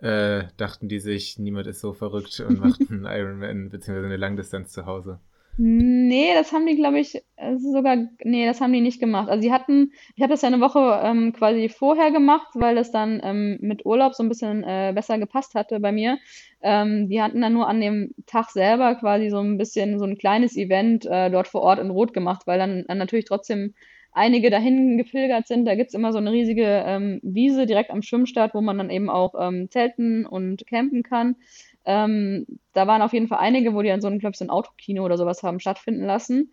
äh, dachten die sich, niemand ist so verrückt und macht einen Ironman bzw. eine Langdistanz zu Hause. Nee, das haben die, glaube ich, sogar, nee, das haben die nicht gemacht. Also sie hatten, ich habe das ja eine Woche ähm, quasi vorher gemacht, weil das dann ähm, mit Urlaub so ein bisschen äh, besser gepasst hatte bei mir. Ähm, die hatten dann nur an dem Tag selber quasi so ein bisschen so ein kleines Event äh, dort vor Ort in Rot gemacht, weil dann, dann natürlich trotzdem einige dahin gepilgert sind. Da gibt's immer so eine riesige ähm, Wiese direkt am Schwimmstart, wo man dann eben auch ähm, zelten und campen kann. Ähm, da waren auf jeden Fall einige, wo die dann so ein, glaube ich, so ein Autokino oder sowas haben stattfinden lassen.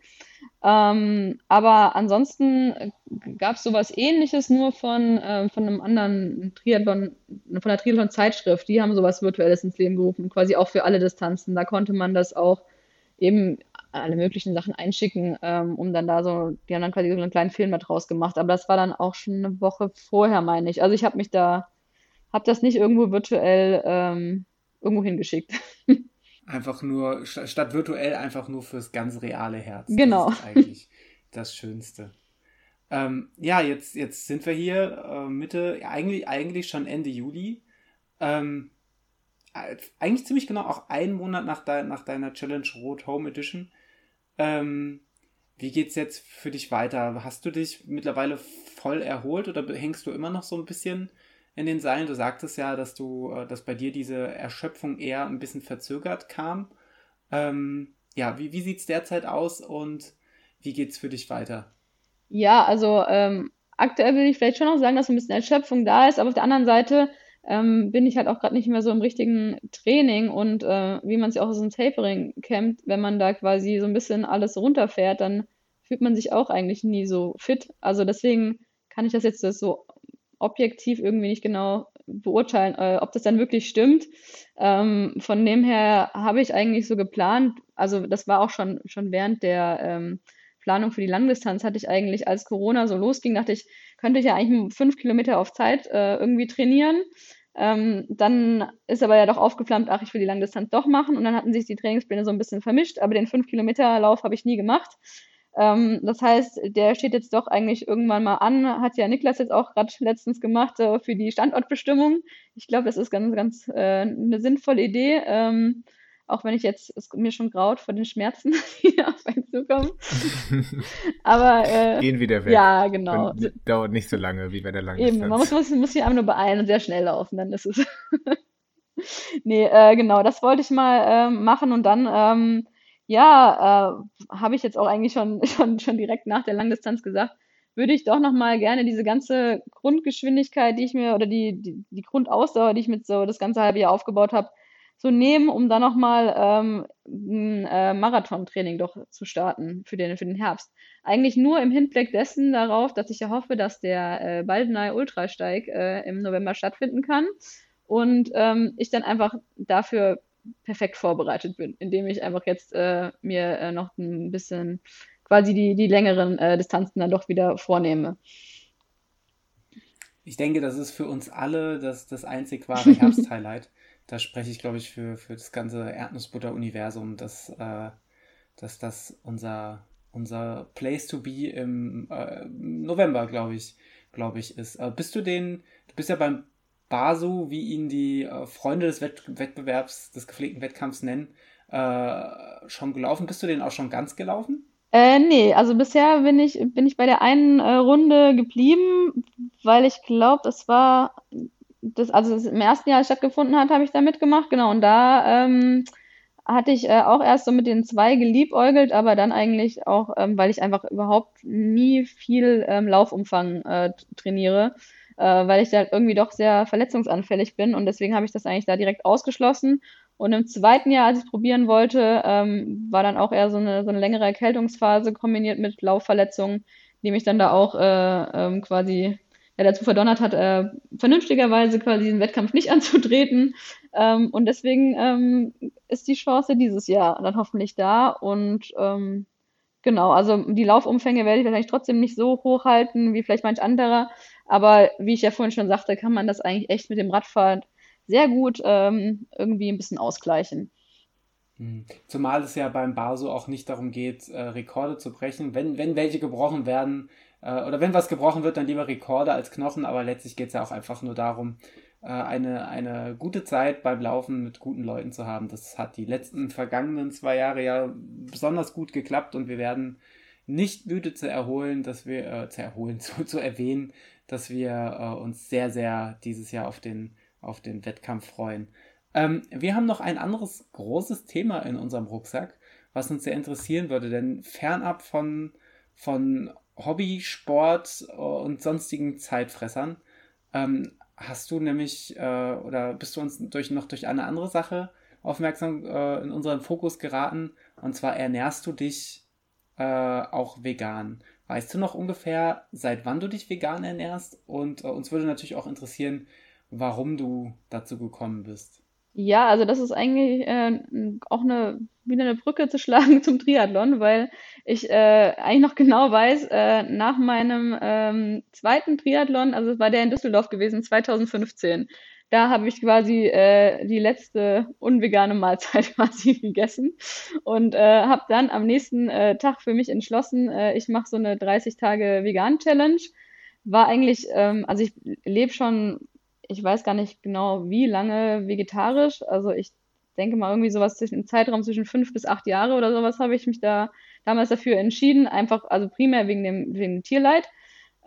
Ähm, aber ansonsten gab es sowas ähnliches nur von, äh, von einem anderen Triathlon, von der Triathlon-Zeitschrift. Die haben sowas Virtuelles ins Leben gerufen, quasi auch für alle Distanzen. Da konnte man das auch eben alle möglichen Sachen einschicken, ähm, um dann da so, die haben dann quasi so einen kleinen Film da draus gemacht. Aber das war dann auch schon eine Woche vorher, meine ich. Also ich habe mich da, habe das nicht irgendwo virtuell ähm, irgendwo hingeschickt. Einfach nur, statt virtuell einfach nur fürs ganz reale Herz. Genau. Das ist eigentlich das Schönste. Ähm, ja, jetzt, jetzt sind wir hier äh, Mitte, eigentlich, eigentlich schon Ende Juli. Ähm, eigentlich ziemlich genau auch einen Monat nach, de nach deiner Challenge Rot Home Edition. Ähm, wie geht's jetzt für dich weiter? Hast du dich mittlerweile voll erholt oder hängst du immer noch so ein bisschen in den Seilen? Du sagtest ja, dass du, äh, dass bei dir diese Erschöpfung eher ein bisschen verzögert kam. Ähm, ja, wie, wie sieht's derzeit aus und wie geht's für dich weiter? Ja, also ähm, aktuell will ich vielleicht schon noch sagen, dass ein bisschen Erschöpfung da ist, aber auf der anderen Seite ähm, bin ich halt auch gerade nicht mehr so im richtigen Training und äh, wie man ja auch aus dem Tapering kennt, wenn man da quasi so ein bisschen alles runterfährt, dann fühlt man sich auch eigentlich nie so fit. Also deswegen kann ich das jetzt so objektiv irgendwie nicht genau beurteilen, äh, ob das dann wirklich stimmt. Ähm, von dem her habe ich eigentlich so geplant, also das war auch schon, schon während der ähm, Planung für die Langdistanz, hatte ich eigentlich, als Corona so losging, dachte ich, könnte ich ja eigentlich fünf Kilometer auf Zeit äh, irgendwie trainieren. Ähm, dann ist aber ja doch aufgeflammt, ach, ich will die Langdistanz doch machen. Und dann hatten sich die Trainingspläne so ein bisschen vermischt, aber den 5-Kilometer-Lauf habe ich nie gemacht. Ähm, das heißt, der steht jetzt doch eigentlich irgendwann mal an. Hat ja Niklas jetzt auch gerade letztens gemacht äh, für die Standortbestimmung. Ich glaube, das ist ganz, ganz äh, eine sinnvolle Idee. Ähm, auch wenn ich jetzt es mir schon graut vor den Schmerzen, die auf einen zukommen. Aber äh, gehen wieder weg. Ja, genau. Und dauert nicht so lange wie bei der langen Eben, man muss, muss, muss sich einfach nur beeilen und sehr schnell laufen, dann ist es. nee, äh, genau, das wollte ich mal äh, machen und dann, ähm, ja, äh, habe ich jetzt auch eigentlich schon, schon, schon direkt nach der Langdistanz gesagt, würde ich doch nochmal gerne diese ganze Grundgeschwindigkeit, die ich mir, oder die, die, die Grundausdauer, die ich mit so das ganze halbe Jahr aufgebaut habe, so nehmen, um dann nochmal ähm, ein äh, Marathontraining doch zu starten für den, für den Herbst. Eigentlich nur im Hinblick dessen darauf, dass ich ja hoffe, dass der äh, Baldenei Ultrasteig äh, im November stattfinden kann und ähm, ich dann einfach dafür perfekt vorbereitet bin, indem ich einfach jetzt äh, mir äh, noch ein bisschen quasi die, die längeren äh, Distanzen dann doch wieder vornehme. Ich denke, das ist für uns alle das, das einzig wahre Herbst-Highlight da spreche ich, glaube ich, für, für das ganze Erdnussbutter-Universum, dass, äh, dass das unser, unser Place to be im äh, November, glaube ich, glaube ich, ist. Äh, bist du den, du bist ja beim Basu, wie ihn die äh, Freunde des Wett Wettbewerbs, des gepflegten Wettkampfs nennen, äh, schon gelaufen. Bist du den auch schon ganz gelaufen? Äh, nee, also bisher bin ich, bin ich bei der einen äh, Runde geblieben, weil ich glaube, das war das, also das im ersten Jahr stattgefunden hat, habe ich da mitgemacht, genau. Und da ähm, hatte ich äh, auch erst so mit den zwei geliebäugelt, aber dann eigentlich auch, ähm, weil ich einfach überhaupt nie viel ähm, Laufumfang äh, trainiere, äh, weil ich da irgendwie doch sehr verletzungsanfällig bin und deswegen habe ich das eigentlich da direkt ausgeschlossen. Und im zweiten Jahr, als ich probieren wollte, ähm, war dann auch eher so eine, so eine längere Erkältungsphase kombiniert mit Laufverletzungen, die mich dann da auch äh, ähm, quasi ja, dazu verdonnert hat, äh, vernünftigerweise quasi den Wettkampf nicht anzutreten. Ähm, und deswegen ähm, ist die Chance dieses Jahr dann hoffentlich da. Und ähm, genau, also die Laufumfänge werde ich wahrscheinlich trotzdem nicht so hoch halten wie vielleicht manch anderer. Aber wie ich ja vorhin schon sagte, kann man das eigentlich echt mit dem Radfahren sehr gut ähm, irgendwie ein bisschen ausgleichen. Hm. Zumal es ja beim Baso auch nicht darum geht, äh, Rekorde zu brechen. Wenn, wenn welche gebrochen werden, äh, oder wenn was gebrochen wird, dann lieber Rekorde als Knochen, aber letztlich geht es ja auch einfach nur darum, äh, eine, eine gute Zeit beim Laufen mit guten Leuten zu haben. Das hat die letzten vergangenen zwei Jahre ja besonders gut geklappt und wir werden nicht müde zu erholen, dass wir, äh, zu erholen, zu, zu erwähnen, dass wir äh, uns sehr, sehr dieses Jahr auf den, auf den Wettkampf freuen. Ähm, wir haben noch ein anderes großes Thema in unserem Rucksack, was uns sehr interessieren würde, denn fernab von, von Hobby, Sport äh, und sonstigen Zeitfressern. Ähm, hast du nämlich äh, oder bist du uns durch, noch durch eine andere Sache aufmerksam äh, in unseren Fokus geraten? Und zwar ernährst du dich äh, auch vegan. Weißt du noch ungefähr, seit wann du dich vegan ernährst? Und äh, uns würde natürlich auch interessieren, warum du dazu gekommen bist. Ja, also das ist eigentlich äh, auch eine, wieder eine Brücke zu schlagen zum Triathlon, weil ich äh, eigentlich noch genau weiß, äh, nach meinem ähm, zweiten Triathlon, also es war der in Düsseldorf gewesen, 2015, da habe ich quasi äh, die letzte unvegane Mahlzeit quasi gegessen und äh, habe dann am nächsten äh, Tag für mich entschlossen, äh, ich mache so eine 30 Tage Vegan Challenge. War eigentlich, ähm, also ich lebe schon ich weiß gar nicht genau, wie lange vegetarisch. Also ich denke mal irgendwie sowas zwischen im Zeitraum zwischen fünf bis acht Jahre oder sowas habe ich mich da damals dafür entschieden. Einfach, also primär wegen dem, wegen dem Tierleid.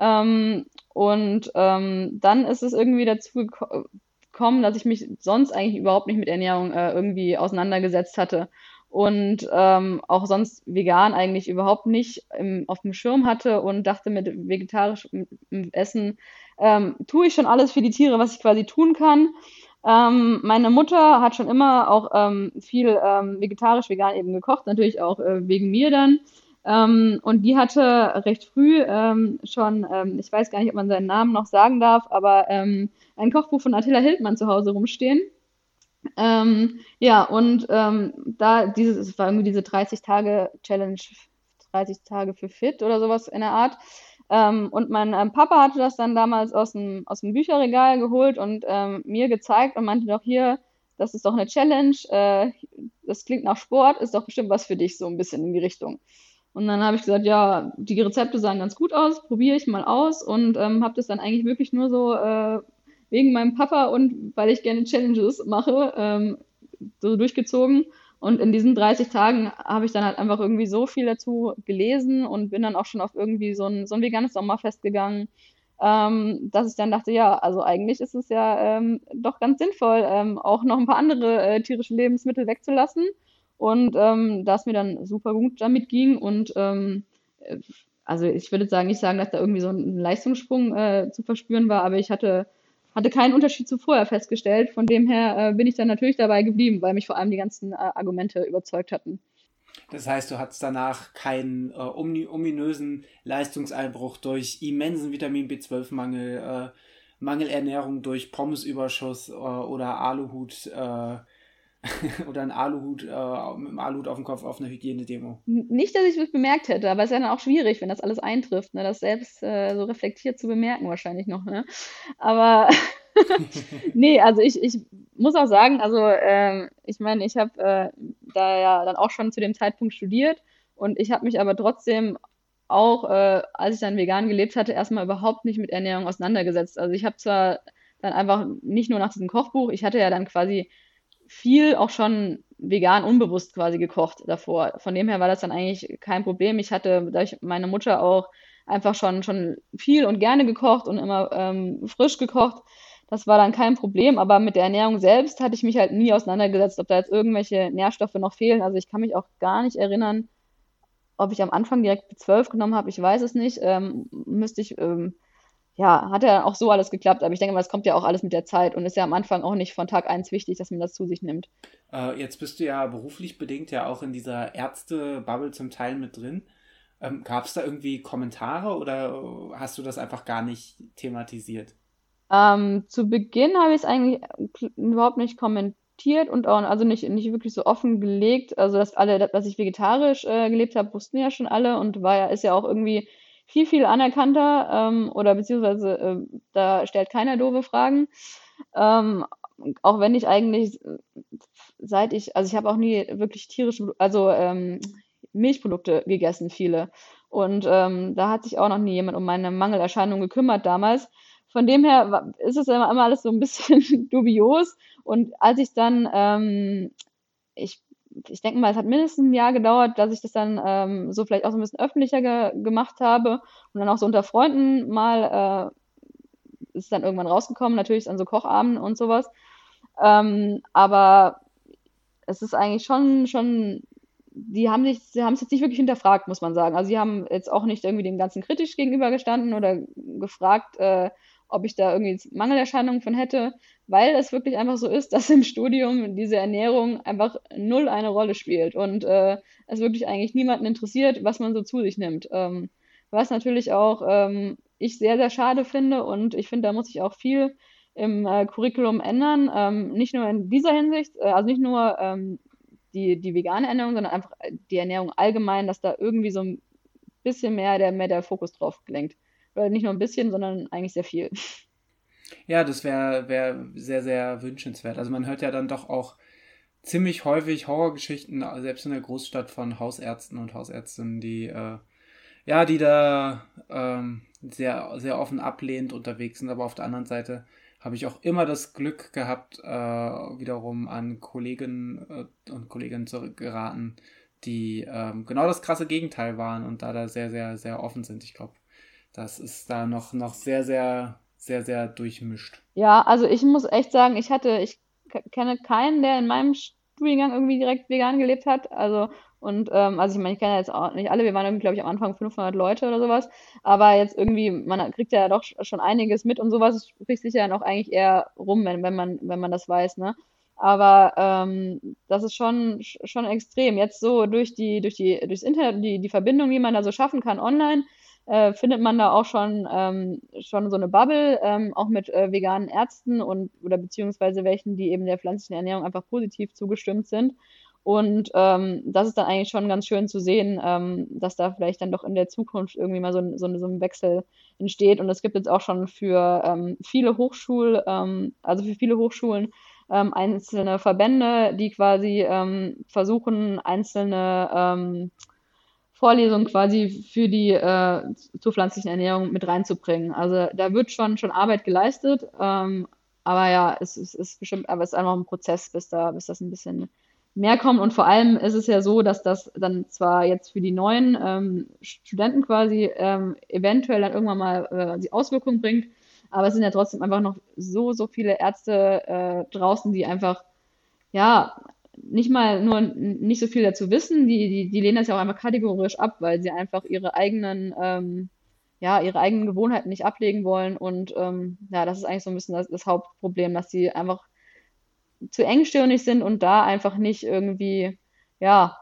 Ähm, und ähm, dann ist es irgendwie dazu gekommen, dass ich mich sonst eigentlich überhaupt nicht mit Ernährung äh, irgendwie auseinandergesetzt hatte und ähm, auch sonst vegan eigentlich überhaupt nicht im, auf dem Schirm hatte und dachte mit vegetarischem Essen ähm, tue ich schon alles für die Tiere, was ich quasi tun kann. Ähm, meine Mutter hat schon immer auch ähm, viel ähm, vegetarisch, vegan eben gekocht, natürlich auch äh, wegen mir dann. Ähm, und die hatte recht früh ähm, schon, ähm, ich weiß gar nicht, ob man seinen Namen noch sagen darf, aber ein Kochbuch von Attila Hildmann zu Hause rumstehen. Ja, und da dieses, es war irgendwie diese 30 Tage Challenge, 30 Tage für fit oder sowas in der Art. Ähm, und mein ähm, Papa hatte das dann damals aus dem, aus dem Bücherregal geholt und ähm, mir gezeigt und meinte doch hier, das ist doch eine Challenge, äh, das klingt nach Sport, ist doch bestimmt was für dich, so ein bisschen in die Richtung. Und dann habe ich gesagt, ja, die Rezepte sahen ganz gut aus, probiere ich mal aus und ähm, habe das dann eigentlich wirklich nur so äh, wegen meinem Papa und weil ich gerne Challenges mache, ähm, so durchgezogen. Und in diesen 30 Tagen habe ich dann halt einfach irgendwie so viel dazu gelesen und bin dann auch schon auf irgendwie so ein, so ein veganes Sommerfest gegangen, ähm, dass ich dann dachte, ja, also eigentlich ist es ja ähm, doch ganz sinnvoll, ähm, auch noch ein paar andere äh, tierische Lebensmittel wegzulassen. Und ähm, da es mir dann super gut damit ging und ähm, äh, also ich würde sagen, nicht sagen, dass da irgendwie so ein Leistungssprung äh, zu verspüren war, aber ich hatte hatte keinen Unterschied zu vorher festgestellt. Von dem her äh, bin ich dann natürlich dabei geblieben, weil mich vor allem die ganzen äh, Argumente überzeugt hatten. Das heißt, du hattest danach keinen äh, ominösen Leistungseinbruch durch immensen Vitamin B12-Mangel, äh, Mangelernährung durch Pommesüberschuss äh, oder Aluhut äh, oder ein Aluhut, äh, mit einem Aluhut auf dem Kopf auf einer Hygienedemo. Nicht, dass ich das bemerkt hätte, aber es ist ja dann auch schwierig, wenn das alles eintrifft, ne? das selbst äh, so reflektiert zu bemerken wahrscheinlich noch. Ne? Aber nee, also ich, ich muss auch sagen, also äh, ich meine, ich habe äh, da ja dann auch schon zu dem Zeitpunkt studiert und ich habe mich aber trotzdem auch, äh, als ich dann vegan gelebt hatte, erstmal überhaupt nicht mit Ernährung auseinandergesetzt. Also ich habe zwar dann einfach nicht nur nach diesem Kochbuch, ich hatte ja dann quasi viel auch schon vegan unbewusst quasi gekocht davor. Von dem her war das dann eigentlich kein Problem. Ich hatte durch meine Mutter auch einfach schon, schon viel und gerne gekocht und immer ähm, frisch gekocht. Das war dann kein Problem, aber mit der Ernährung selbst hatte ich mich halt nie auseinandergesetzt, ob da jetzt irgendwelche Nährstoffe noch fehlen. Also ich kann mich auch gar nicht erinnern, ob ich am Anfang direkt B12 genommen habe. Ich weiß es nicht. Ähm, müsste ich, ähm, ja, hat ja auch so alles geklappt, aber ich denke mal, es kommt ja auch alles mit der Zeit und ist ja am Anfang auch nicht von Tag eins wichtig, dass man das zu sich nimmt. Äh, jetzt bist du ja beruflich bedingt ja auch in dieser Ärzte-Bubble zum Teil mit drin. Ähm, Gab es da irgendwie Kommentare oder hast du das einfach gar nicht thematisiert? Ähm, zu Beginn habe ich es eigentlich überhaupt nicht kommentiert und auch also nicht, nicht wirklich so offen gelegt. Also dass alle, dass ich vegetarisch äh, gelebt habe, wussten ja schon alle und war ja, ist ja auch irgendwie viel, viel anerkannter ähm, oder beziehungsweise äh, da stellt keiner doofe Fragen. Ähm, auch wenn ich eigentlich seit ich, also ich habe auch nie wirklich tierische, also ähm, Milchprodukte gegessen, viele. Und ähm, da hat sich auch noch nie jemand um meine Mangelerscheinung gekümmert damals. Von dem her ist es immer, immer alles so ein bisschen dubios. Und als ich dann, ähm, ich, ich denke mal, es hat mindestens ein Jahr gedauert, dass ich das dann ähm, so vielleicht auch so ein bisschen öffentlicher ge gemacht habe und dann auch so unter Freunden mal äh, ist dann irgendwann rausgekommen, natürlich an so Kochabenden und sowas. Ähm, aber es ist eigentlich schon, schon die haben sich, sie haben es jetzt nicht wirklich hinterfragt, muss man sagen. Also sie haben jetzt auch nicht irgendwie dem Ganzen kritisch gegenübergestanden oder gefragt, äh, ob ich da irgendwie Mangelerscheinungen von hätte, weil es wirklich einfach so ist, dass im Studium diese Ernährung einfach null eine Rolle spielt und äh, es wirklich eigentlich niemanden interessiert, was man so zu sich nimmt. Ähm, was natürlich auch ähm, ich sehr, sehr schade finde und ich finde, da muss ich auch viel im äh, Curriculum ändern. Ähm, nicht nur in dieser Hinsicht, äh, also nicht nur ähm, die, die vegane Ernährung, sondern einfach die Ernährung allgemein, dass da irgendwie so ein bisschen mehr der, mehr der Fokus drauf gelenkt. Oder nicht nur ein bisschen, sondern eigentlich sehr viel. Ja, das wäre wär sehr, sehr wünschenswert. Also man hört ja dann doch auch ziemlich häufig Horrorgeschichten, selbst in der Großstadt von Hausärzten und Hausärztinnen, die äh, ja, die da ähm, sehr, sehr offen ablehnend unterwegs sind, aber auf der anderen Seite habe ich auch immer das Glück gehabt, äh, wiederum an Kolleginnen äh, und Kolleginnen zu geraten, die ähm, genau das krasse Gegenteil waren und da da sehr, sehr, sehr offen sind. Ich glaube, das ist da noch, noch sehr, sehr, sehr, sehr durchmischt. Ja, also ich muss echt sagen, ich hatte, ich kenne keinen, der in meinem Studiengang irgendwie direkt vegan gelebt hat. Also und ähm, also ich meine, ich kenne jetzt auch nicht alle, wir waren irgendwie, glaube ich, am Anfang 500 Leute oder sowas. Aber jetzt irgendwie, man kriegt ja doch schon einiges mit und sowas spricht sich ja dann auch eigentlich eher rum, wenn, wenn, man, wenn man das weiß, ne? Aber ähm, das ist schon, schon extrem. Jetzt so durch die, durch die, durchs Internet, die, die Verbindung, die man da so schaffen kann online, äh, findet man da auch schon, ähm, schon so eine Bubble, ähm, auch mit äh, veganen Ärzten und oder beziehungsweise welchen, die eben der pflanzlichen Ernährung einfach positiv zugestimmt sind. Und ähm, das ist dann eigentlich schon ganz schön zu sehen, ähm, dass da vielleicht dann doch in der Zukunft irgendwie mal so ein, so so ein Wechsel entsteht. Und es gibt jetzt auch schon für ähm, viele Hochschulen, ähm, also für viele Hochschulen, einzelne Verbände, die quasi versuchen, einzelne Vorlesungen quasi für die äh, zur pflanzlichen Ernährung mit reinzubringen. Also da wird schon, schon Arbeit geleistet. Ähm, aber ja, es, es ist bestimmt, aber es ist einfach ein Prozess, bis da, bis das ein bisschen mehr kommen. Und vor allem ist es ja so, dass das dann zwar jetzt für die neuen ähm, Studenten quasi ähm, eventuell dann irgendwann mal äh, die Auswirkungen bringt, aber es sind ja trotzdem einfach noch so, so viele Ärzte äh, draußen, die einfach, ja, nicht mal nur nicht so viel dazu wissen, die, die, die lehnen das ja auch einfach kategorisch ab, weil sie einfach ihre eigenen, ähm, ja, ihre eigenen Gewohnheiten nicht ablegen wollen. Und ähm, ja, das ist eigentlich so ein bisschen das, das Hauptproblem, dass sie einfach zu engstirnig sind und da einfach nicht irgendwie, ja,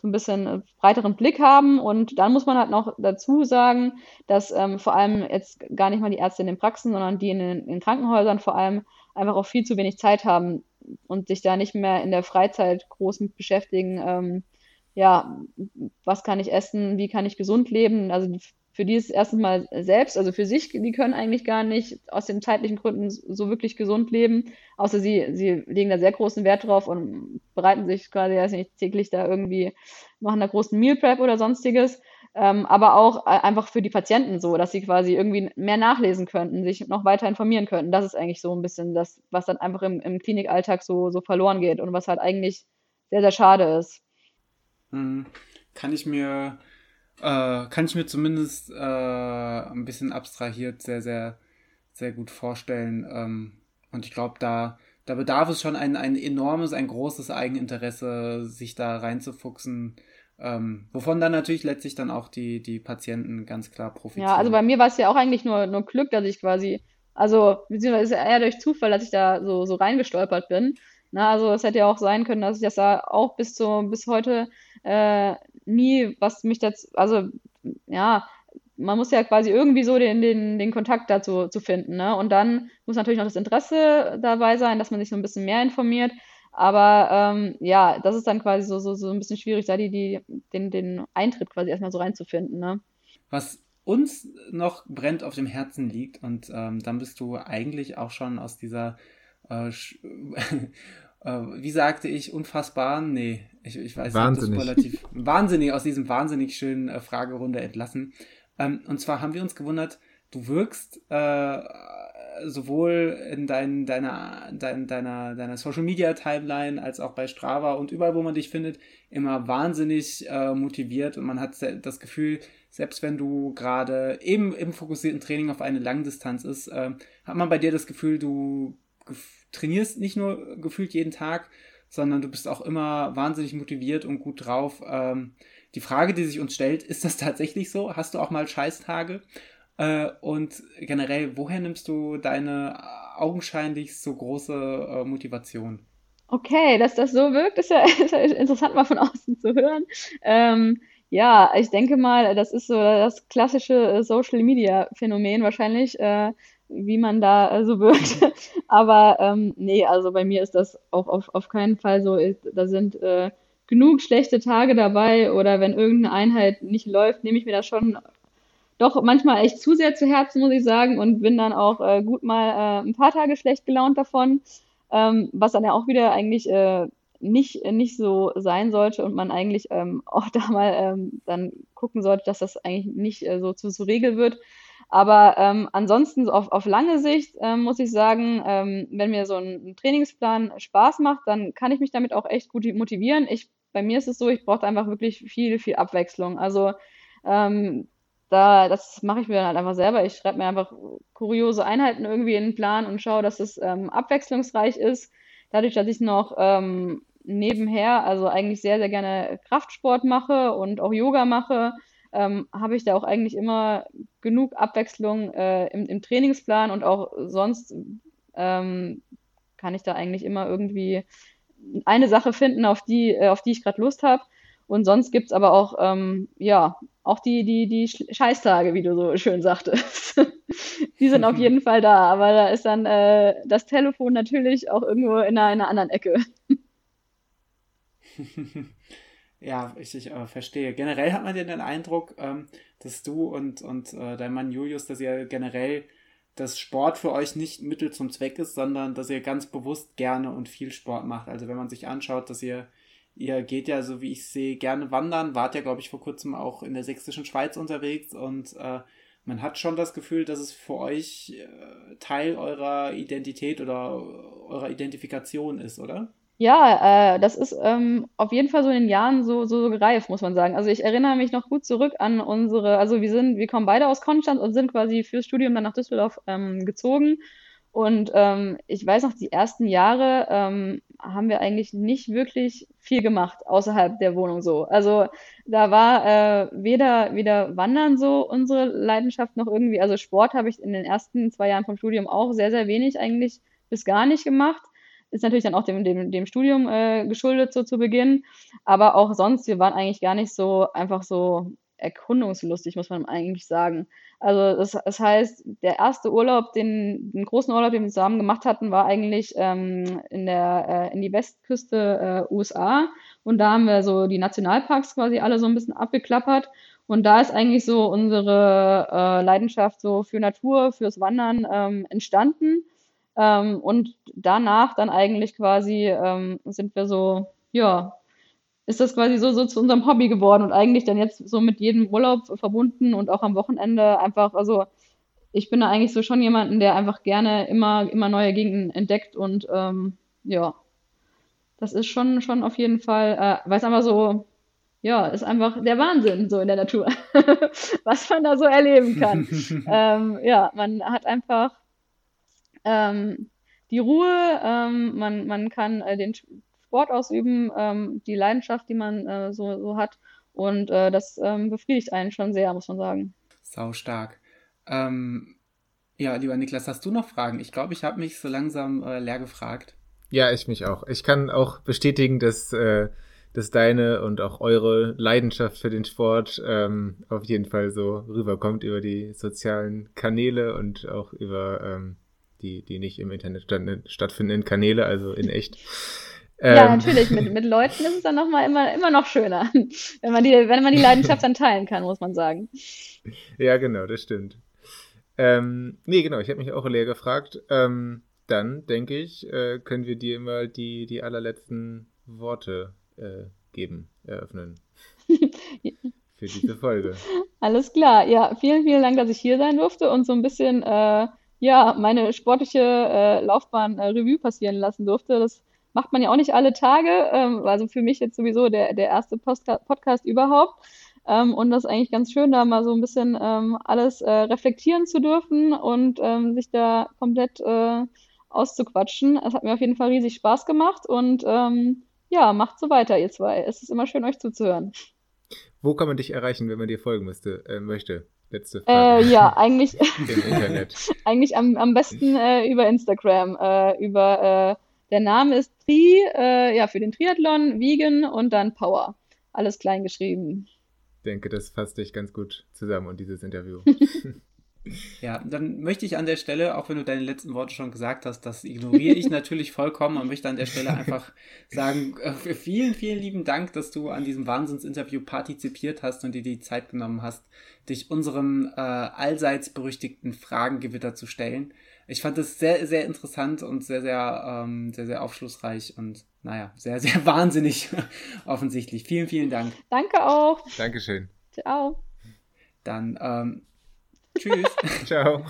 so ein bisschen breiteren Blick haben. Und dann muss man halt noch dazu sagen, dass ähm, vor allem jetzt gar nicht mal die Ärzte in den Praxen, sondern die in den in Krankenhäusern vor allem einfach auch viel zu wenig Zeit haben und sich da nicht mehr in der Freizeit groß mit beschäftigen. Ähm, ja, was kann ich essen, wie kann ich gesund leben? Also für die ist erstens mal selbst, also für sich, die können eigentlich gar nicht aus den zeitlichen Gründen so wirklich gesund leben, außer sie, sie legen da sehr großen Wert drauf und bereiten sich quasi, weiß nicht, täglich da irgendwie, machen da großen Meal Prep oder sonstiges. Ähm, aber auch äh, einfach für die Patienten so, dass sie quasi irgendwie mehr nachlesen könnten, sich noch weiter informieren könnten. Das ist eigentlich so ein bisschen das, was dann einfach im, im Klinikalltag so, so verloren geht und was halt eigentlich sehr, sehr schade ist. Mhm. Kann ich mir, äh, kann ich mir zumindest äh, ein bisschen abstrahiert sehr, sehr, sehr gut vorstellen. Ähm, und ich glaube, da, da bedarf es schon ein, ein enormes, ein großes Eigeninteresse, sich da reinzufuchsen. Ähm, wovon dann natürlich letztlich dann auch die, die Patienten ganz klar profitieren. Ja, also bei mir war es ja auch eigentlich nur, nur Glück, dass ich quasi, also beziehungsweise eher durch Zufall, dass ich da so, so reingestolpert bin. Na, also es hätte ja auch sein können, dass ich das da auch bis zu, bis heute äh, nie, was mich dazu, also ja, man muss ja quasi irgendwie so den, den, den Kontakt dazu zu finden. Ne? Und dann muss natürlich noch das Interesse dabei sein, dass man sich so ein bisschen mehr informiert. Aber ähm, ja, das ist dann quasi so, so, so ein bisschen schwierig, da die, die, den, den Eintritt quasi erstmal so reinzufinden. Ne? Was uns noch brennt auf dem Herzen liegt, und ähm, dann bist du eigentlich auch schon aus dieser äh, äh, wie sagte ich, unfassbar? Nee, ich, ich weiß wahnsinnig. nicht, relativ wahnsinnig aus diesem wahnsinnig schönen äh, Fragerunde entlassen. Ähm, und zwar haben wir uns gewundert, du wirkst äh, sowohl in dein, deiner, dein, deiner, deiner Social Media Timeline als auch bei Strava und überall, wo man dich findet, immer wahnsinnig äh, motiviert und man hat das Gefühl, selbst wenn du gerade eben im fokussierten Training auf eine Langdistanz ist, äh, hat man bei dir das Gefühl, du trainierst nicht nur gefühlt jeden Tag, sondern du bist auch immer wahnsinnig motiviert und gut drauf. Ähm, die Frage, die sich uns stellt, ist das tatsächlich so? Hast du auch mal Scheißtage? Äh, und generell, woher nimmst du deine augenscheinlich so große äh, Motivation? Okay, dass das so wirkt, ist ja, ist ja interessant mal von außen zu hören. Ähm, ja, ich denke mal, das ist so das klassische Social Media Phänomen wahrscheinlich. Äh, wie man da äh, so wirkt. Aber ähm, nee, also bei mir ist das auch auf, auf keinen Fall so. Da sind äh, genug schlechte Tage dabei oder wenn irgendeine Einheit nicht läuft, nehme ich mir das schon doch manchmal echt zu sehr zu Herzen, muss ich sagen, und bin dann auch äh, gut mal äh, ein paar Tage schlecht gelaunt davon, ähm, was dann ja auch wieder eigentlich äh, nicht, nicht so sein sollte und man eigentlich ähm, auch da mal ähm, dann gucken sollte, dass das eigentlich nicht äh, so zu, zu Regel wird. Aber ähm, ansonsten auf, auf lange Sicht ähm, muss ich sagen, ähm, wenn mir so ein Trainingsplan Spaß macht, dann kann ich mich damit auch echt gut motivieren. Ich, bei mir ist es so, ich brauche einfach wirklich viel, viel Abwechslung. Also ähm, da, das mache ich mir dann halt einfach selber. Ich schreibe mir einfach kuriose Einheiten irgendwie in den Plan und schaue, dass es ähm, abwechslungsreich ist. Dadurch, dass ich noch ähm, nebenher, also eigentlich sehr, sehr gerne Kraftsport mache und auch Yoga mache, ähm, habe ich da auch eigentlich immer genug Abwechslung äh, im, im, Trainingsplan und auch sonst ähm, kann ich da eigentlich immer irgendwie eine Sache finden, auf die, äh, auf die ich gerade Lust habe. Und sonst gibt es aber auch, ähm, ja, auch die, die, die Scheißtage, wie du so schön sagtest. die sind auf jeden Fall da, aber da ist dann äh, das Telefon natürlich auch irgendwo in einer, in einer anderen Ecke. Ja, ich, ich äh, verstehe. Generell hat man ja den Eindruck, ähm, dass du und, und äh, dein Mann Julius, dass ihr generell dass Sport für euch nicht Mittel zum Zweck ist, sondern dass ihr ganz bewusst gerne und viel Sport macht. Also wenn man sich anschaut, dass ihr, ihr geht ja, so wie ich sehe, gerne wandern, wart ja, glaube ich, vor kurzem auch in der sächsischen Schweiz unterwegs und äh, man hat schon das Gefühl, dass es für euch äh, Teil eurer Identität oder eurer Identifikation ist, oder? Ja, äh, das ist ähm, auf jeden Fall so in den Jahren so, so, so gereift, muss man sagen. Also ich erinnere mich noch gut zurück an unsere, also wir sind, wir kommen beide aus Konstanz und sind quasi fürs Studium dann nach Düsseldorf ähm, gezogen. Und ähm, ich weiß noch, die ersten Jahre ähm, haben wir eigentlich nicht wirklich viel gemacht außerhalb der Wohnung so. Also da war äh, weder, weder Wandern so unsere Leidenschaft noch irgendwie, also Sport habe ich in den ersten zwei Jahren vom Studium auch sehr, sehr wenig eigentlich bis gar nicht gemacht. Ist natürlich dann auch dem, dem, dem Studium äh, geschuldet, so zu Beginn. Aber auch sonst, wir waren eigentlich gar nicht so einfach so erkundungslustig, muss man eigentlich sagen. Also das, das heißt, der erste Urlaub, den, den großen Urlaub, den wir zusammen gemacht hatten, war eigentlich ähm, in, der, äh, in die Westküste äh, USA. Und da haben wir so die Nationalparks quasi alle so ein bisschen abgeklappert. Und da ist eigentlich so unsere äh, Leidenschaft so für Natur, fürs Wandern ähm, entstanden. Ähm, und danach dann eigentlich quasi ähm, sind wir so, ja, ist das quasi so, so zu unserem Hobby geworden und eigentlich dann jetzt so mit jedem Urlaub verbunden und auch am Wochenende einfach, also ich bin da eigentlich so schon jemanden, der einfach gerne immer, immer neue Gegenden entdeckt und ähm, ja, das ist schon, schon auf jeden Fall, äh, weil es einfach so, ja, ist einfach der Wahnsinn so in der Natur, was man da so erleben kann. ähm, ja, man hat einfach ähm, die Ruhe, ähm, man, man kann äh, den Sport ausüben, ähm, die Leidenschaft, die man äh, so, so hat. Und äh, das ähm, befriedigt einen schon sehr, muss man sagen. Sau stark. Ähm, ja, lieber Niklas, hast du noch Fragen? Ich glaube, ich habe mich so langsam äh, leer gefragt. Ja, ich mich auch. Ich kann auch bestätigen, dass, äh, dass deine und auch eure Leidenschaft für den Sport ähm, auf jeden Fall so rüberkommt über die sozialen Kanäle und auch über ähm, die, die nicht im Internet stattfindenden Kanäle, also in echt. Ja, ähm, natürlich. Mit, mit Leuten ist es dann nochmal immer, immer noch schöner, wenn man, die, wenn man die Leidenschaft dann teilen kann, muss man sagen. Ja, genau, das stimmt. Ähm, nee, genau, ich habe mich auch leer gefragt. Ähm, dann, denke ich, äh, können wir dir immer die, die allerletzten Worte äh, geben, eröffnen. Für diese Folge. Alles klar. Ja, vielen, vielen Dank, dass ich hier sein durfte und so ein bisschen äh, ja, meine sportliche äh, Laufbahn äh, Revue passieren lassen durfte. Das macht man ja auch nicht alle Tage. Ähm, also für mich jetzt sowieso der, der erste Postka Podcast überhaupt. Ähm, und das ist eigentlich ganz schön, da mal so ein bisschen ähm, alles äh, reflektieren zu dürfen und ähm, sich da komplett äh, auszuquatschen. Es hat mir auf jeden Fall riesig Spaß gemacht und ähm, ja, macht so weiter, ihr zwei. Es ist immer schön, euch zuzuhören. Wo kann man dich erreichen, wenn man dir folgen müsste, äh, möchte? Letzte äh, Frage. Ja, eigentlich, eigentlich am, am besten äh, über Instagram. Äh, über äh, der Name ist Tri, äh, ja, für den Triathlon, Vegan und dann Power. Alles klein geschrieben. Ich denke, das fasst dich ganz gut zusammen und dieses Interview. Ja, dann möchte ich an der Stelle, auch wenn du deine letzten Worte schon gesagt hast, das ignoriere ich natürlich vollkommen und möchte an der Stelle einfach sagen, äh, vielen, vielen lieben Dank, dass du an diesem Wahnsinnsinterview partizipiert hast und dir die Zeit genommen hast, dich unserem äh, allseits berüchtigten Fragengewitter zu stellen. Ich fand es sehr, sehr interessant und sehr, sehr, ähm, sehr, sehr aufschlussreich und naja, sehr, sehr wahnsinnig offensichtlich. Vielen, vielen Dank. Danke auch. Dankeschön. Ciao. Dann ähm, Tschüss. Ciao.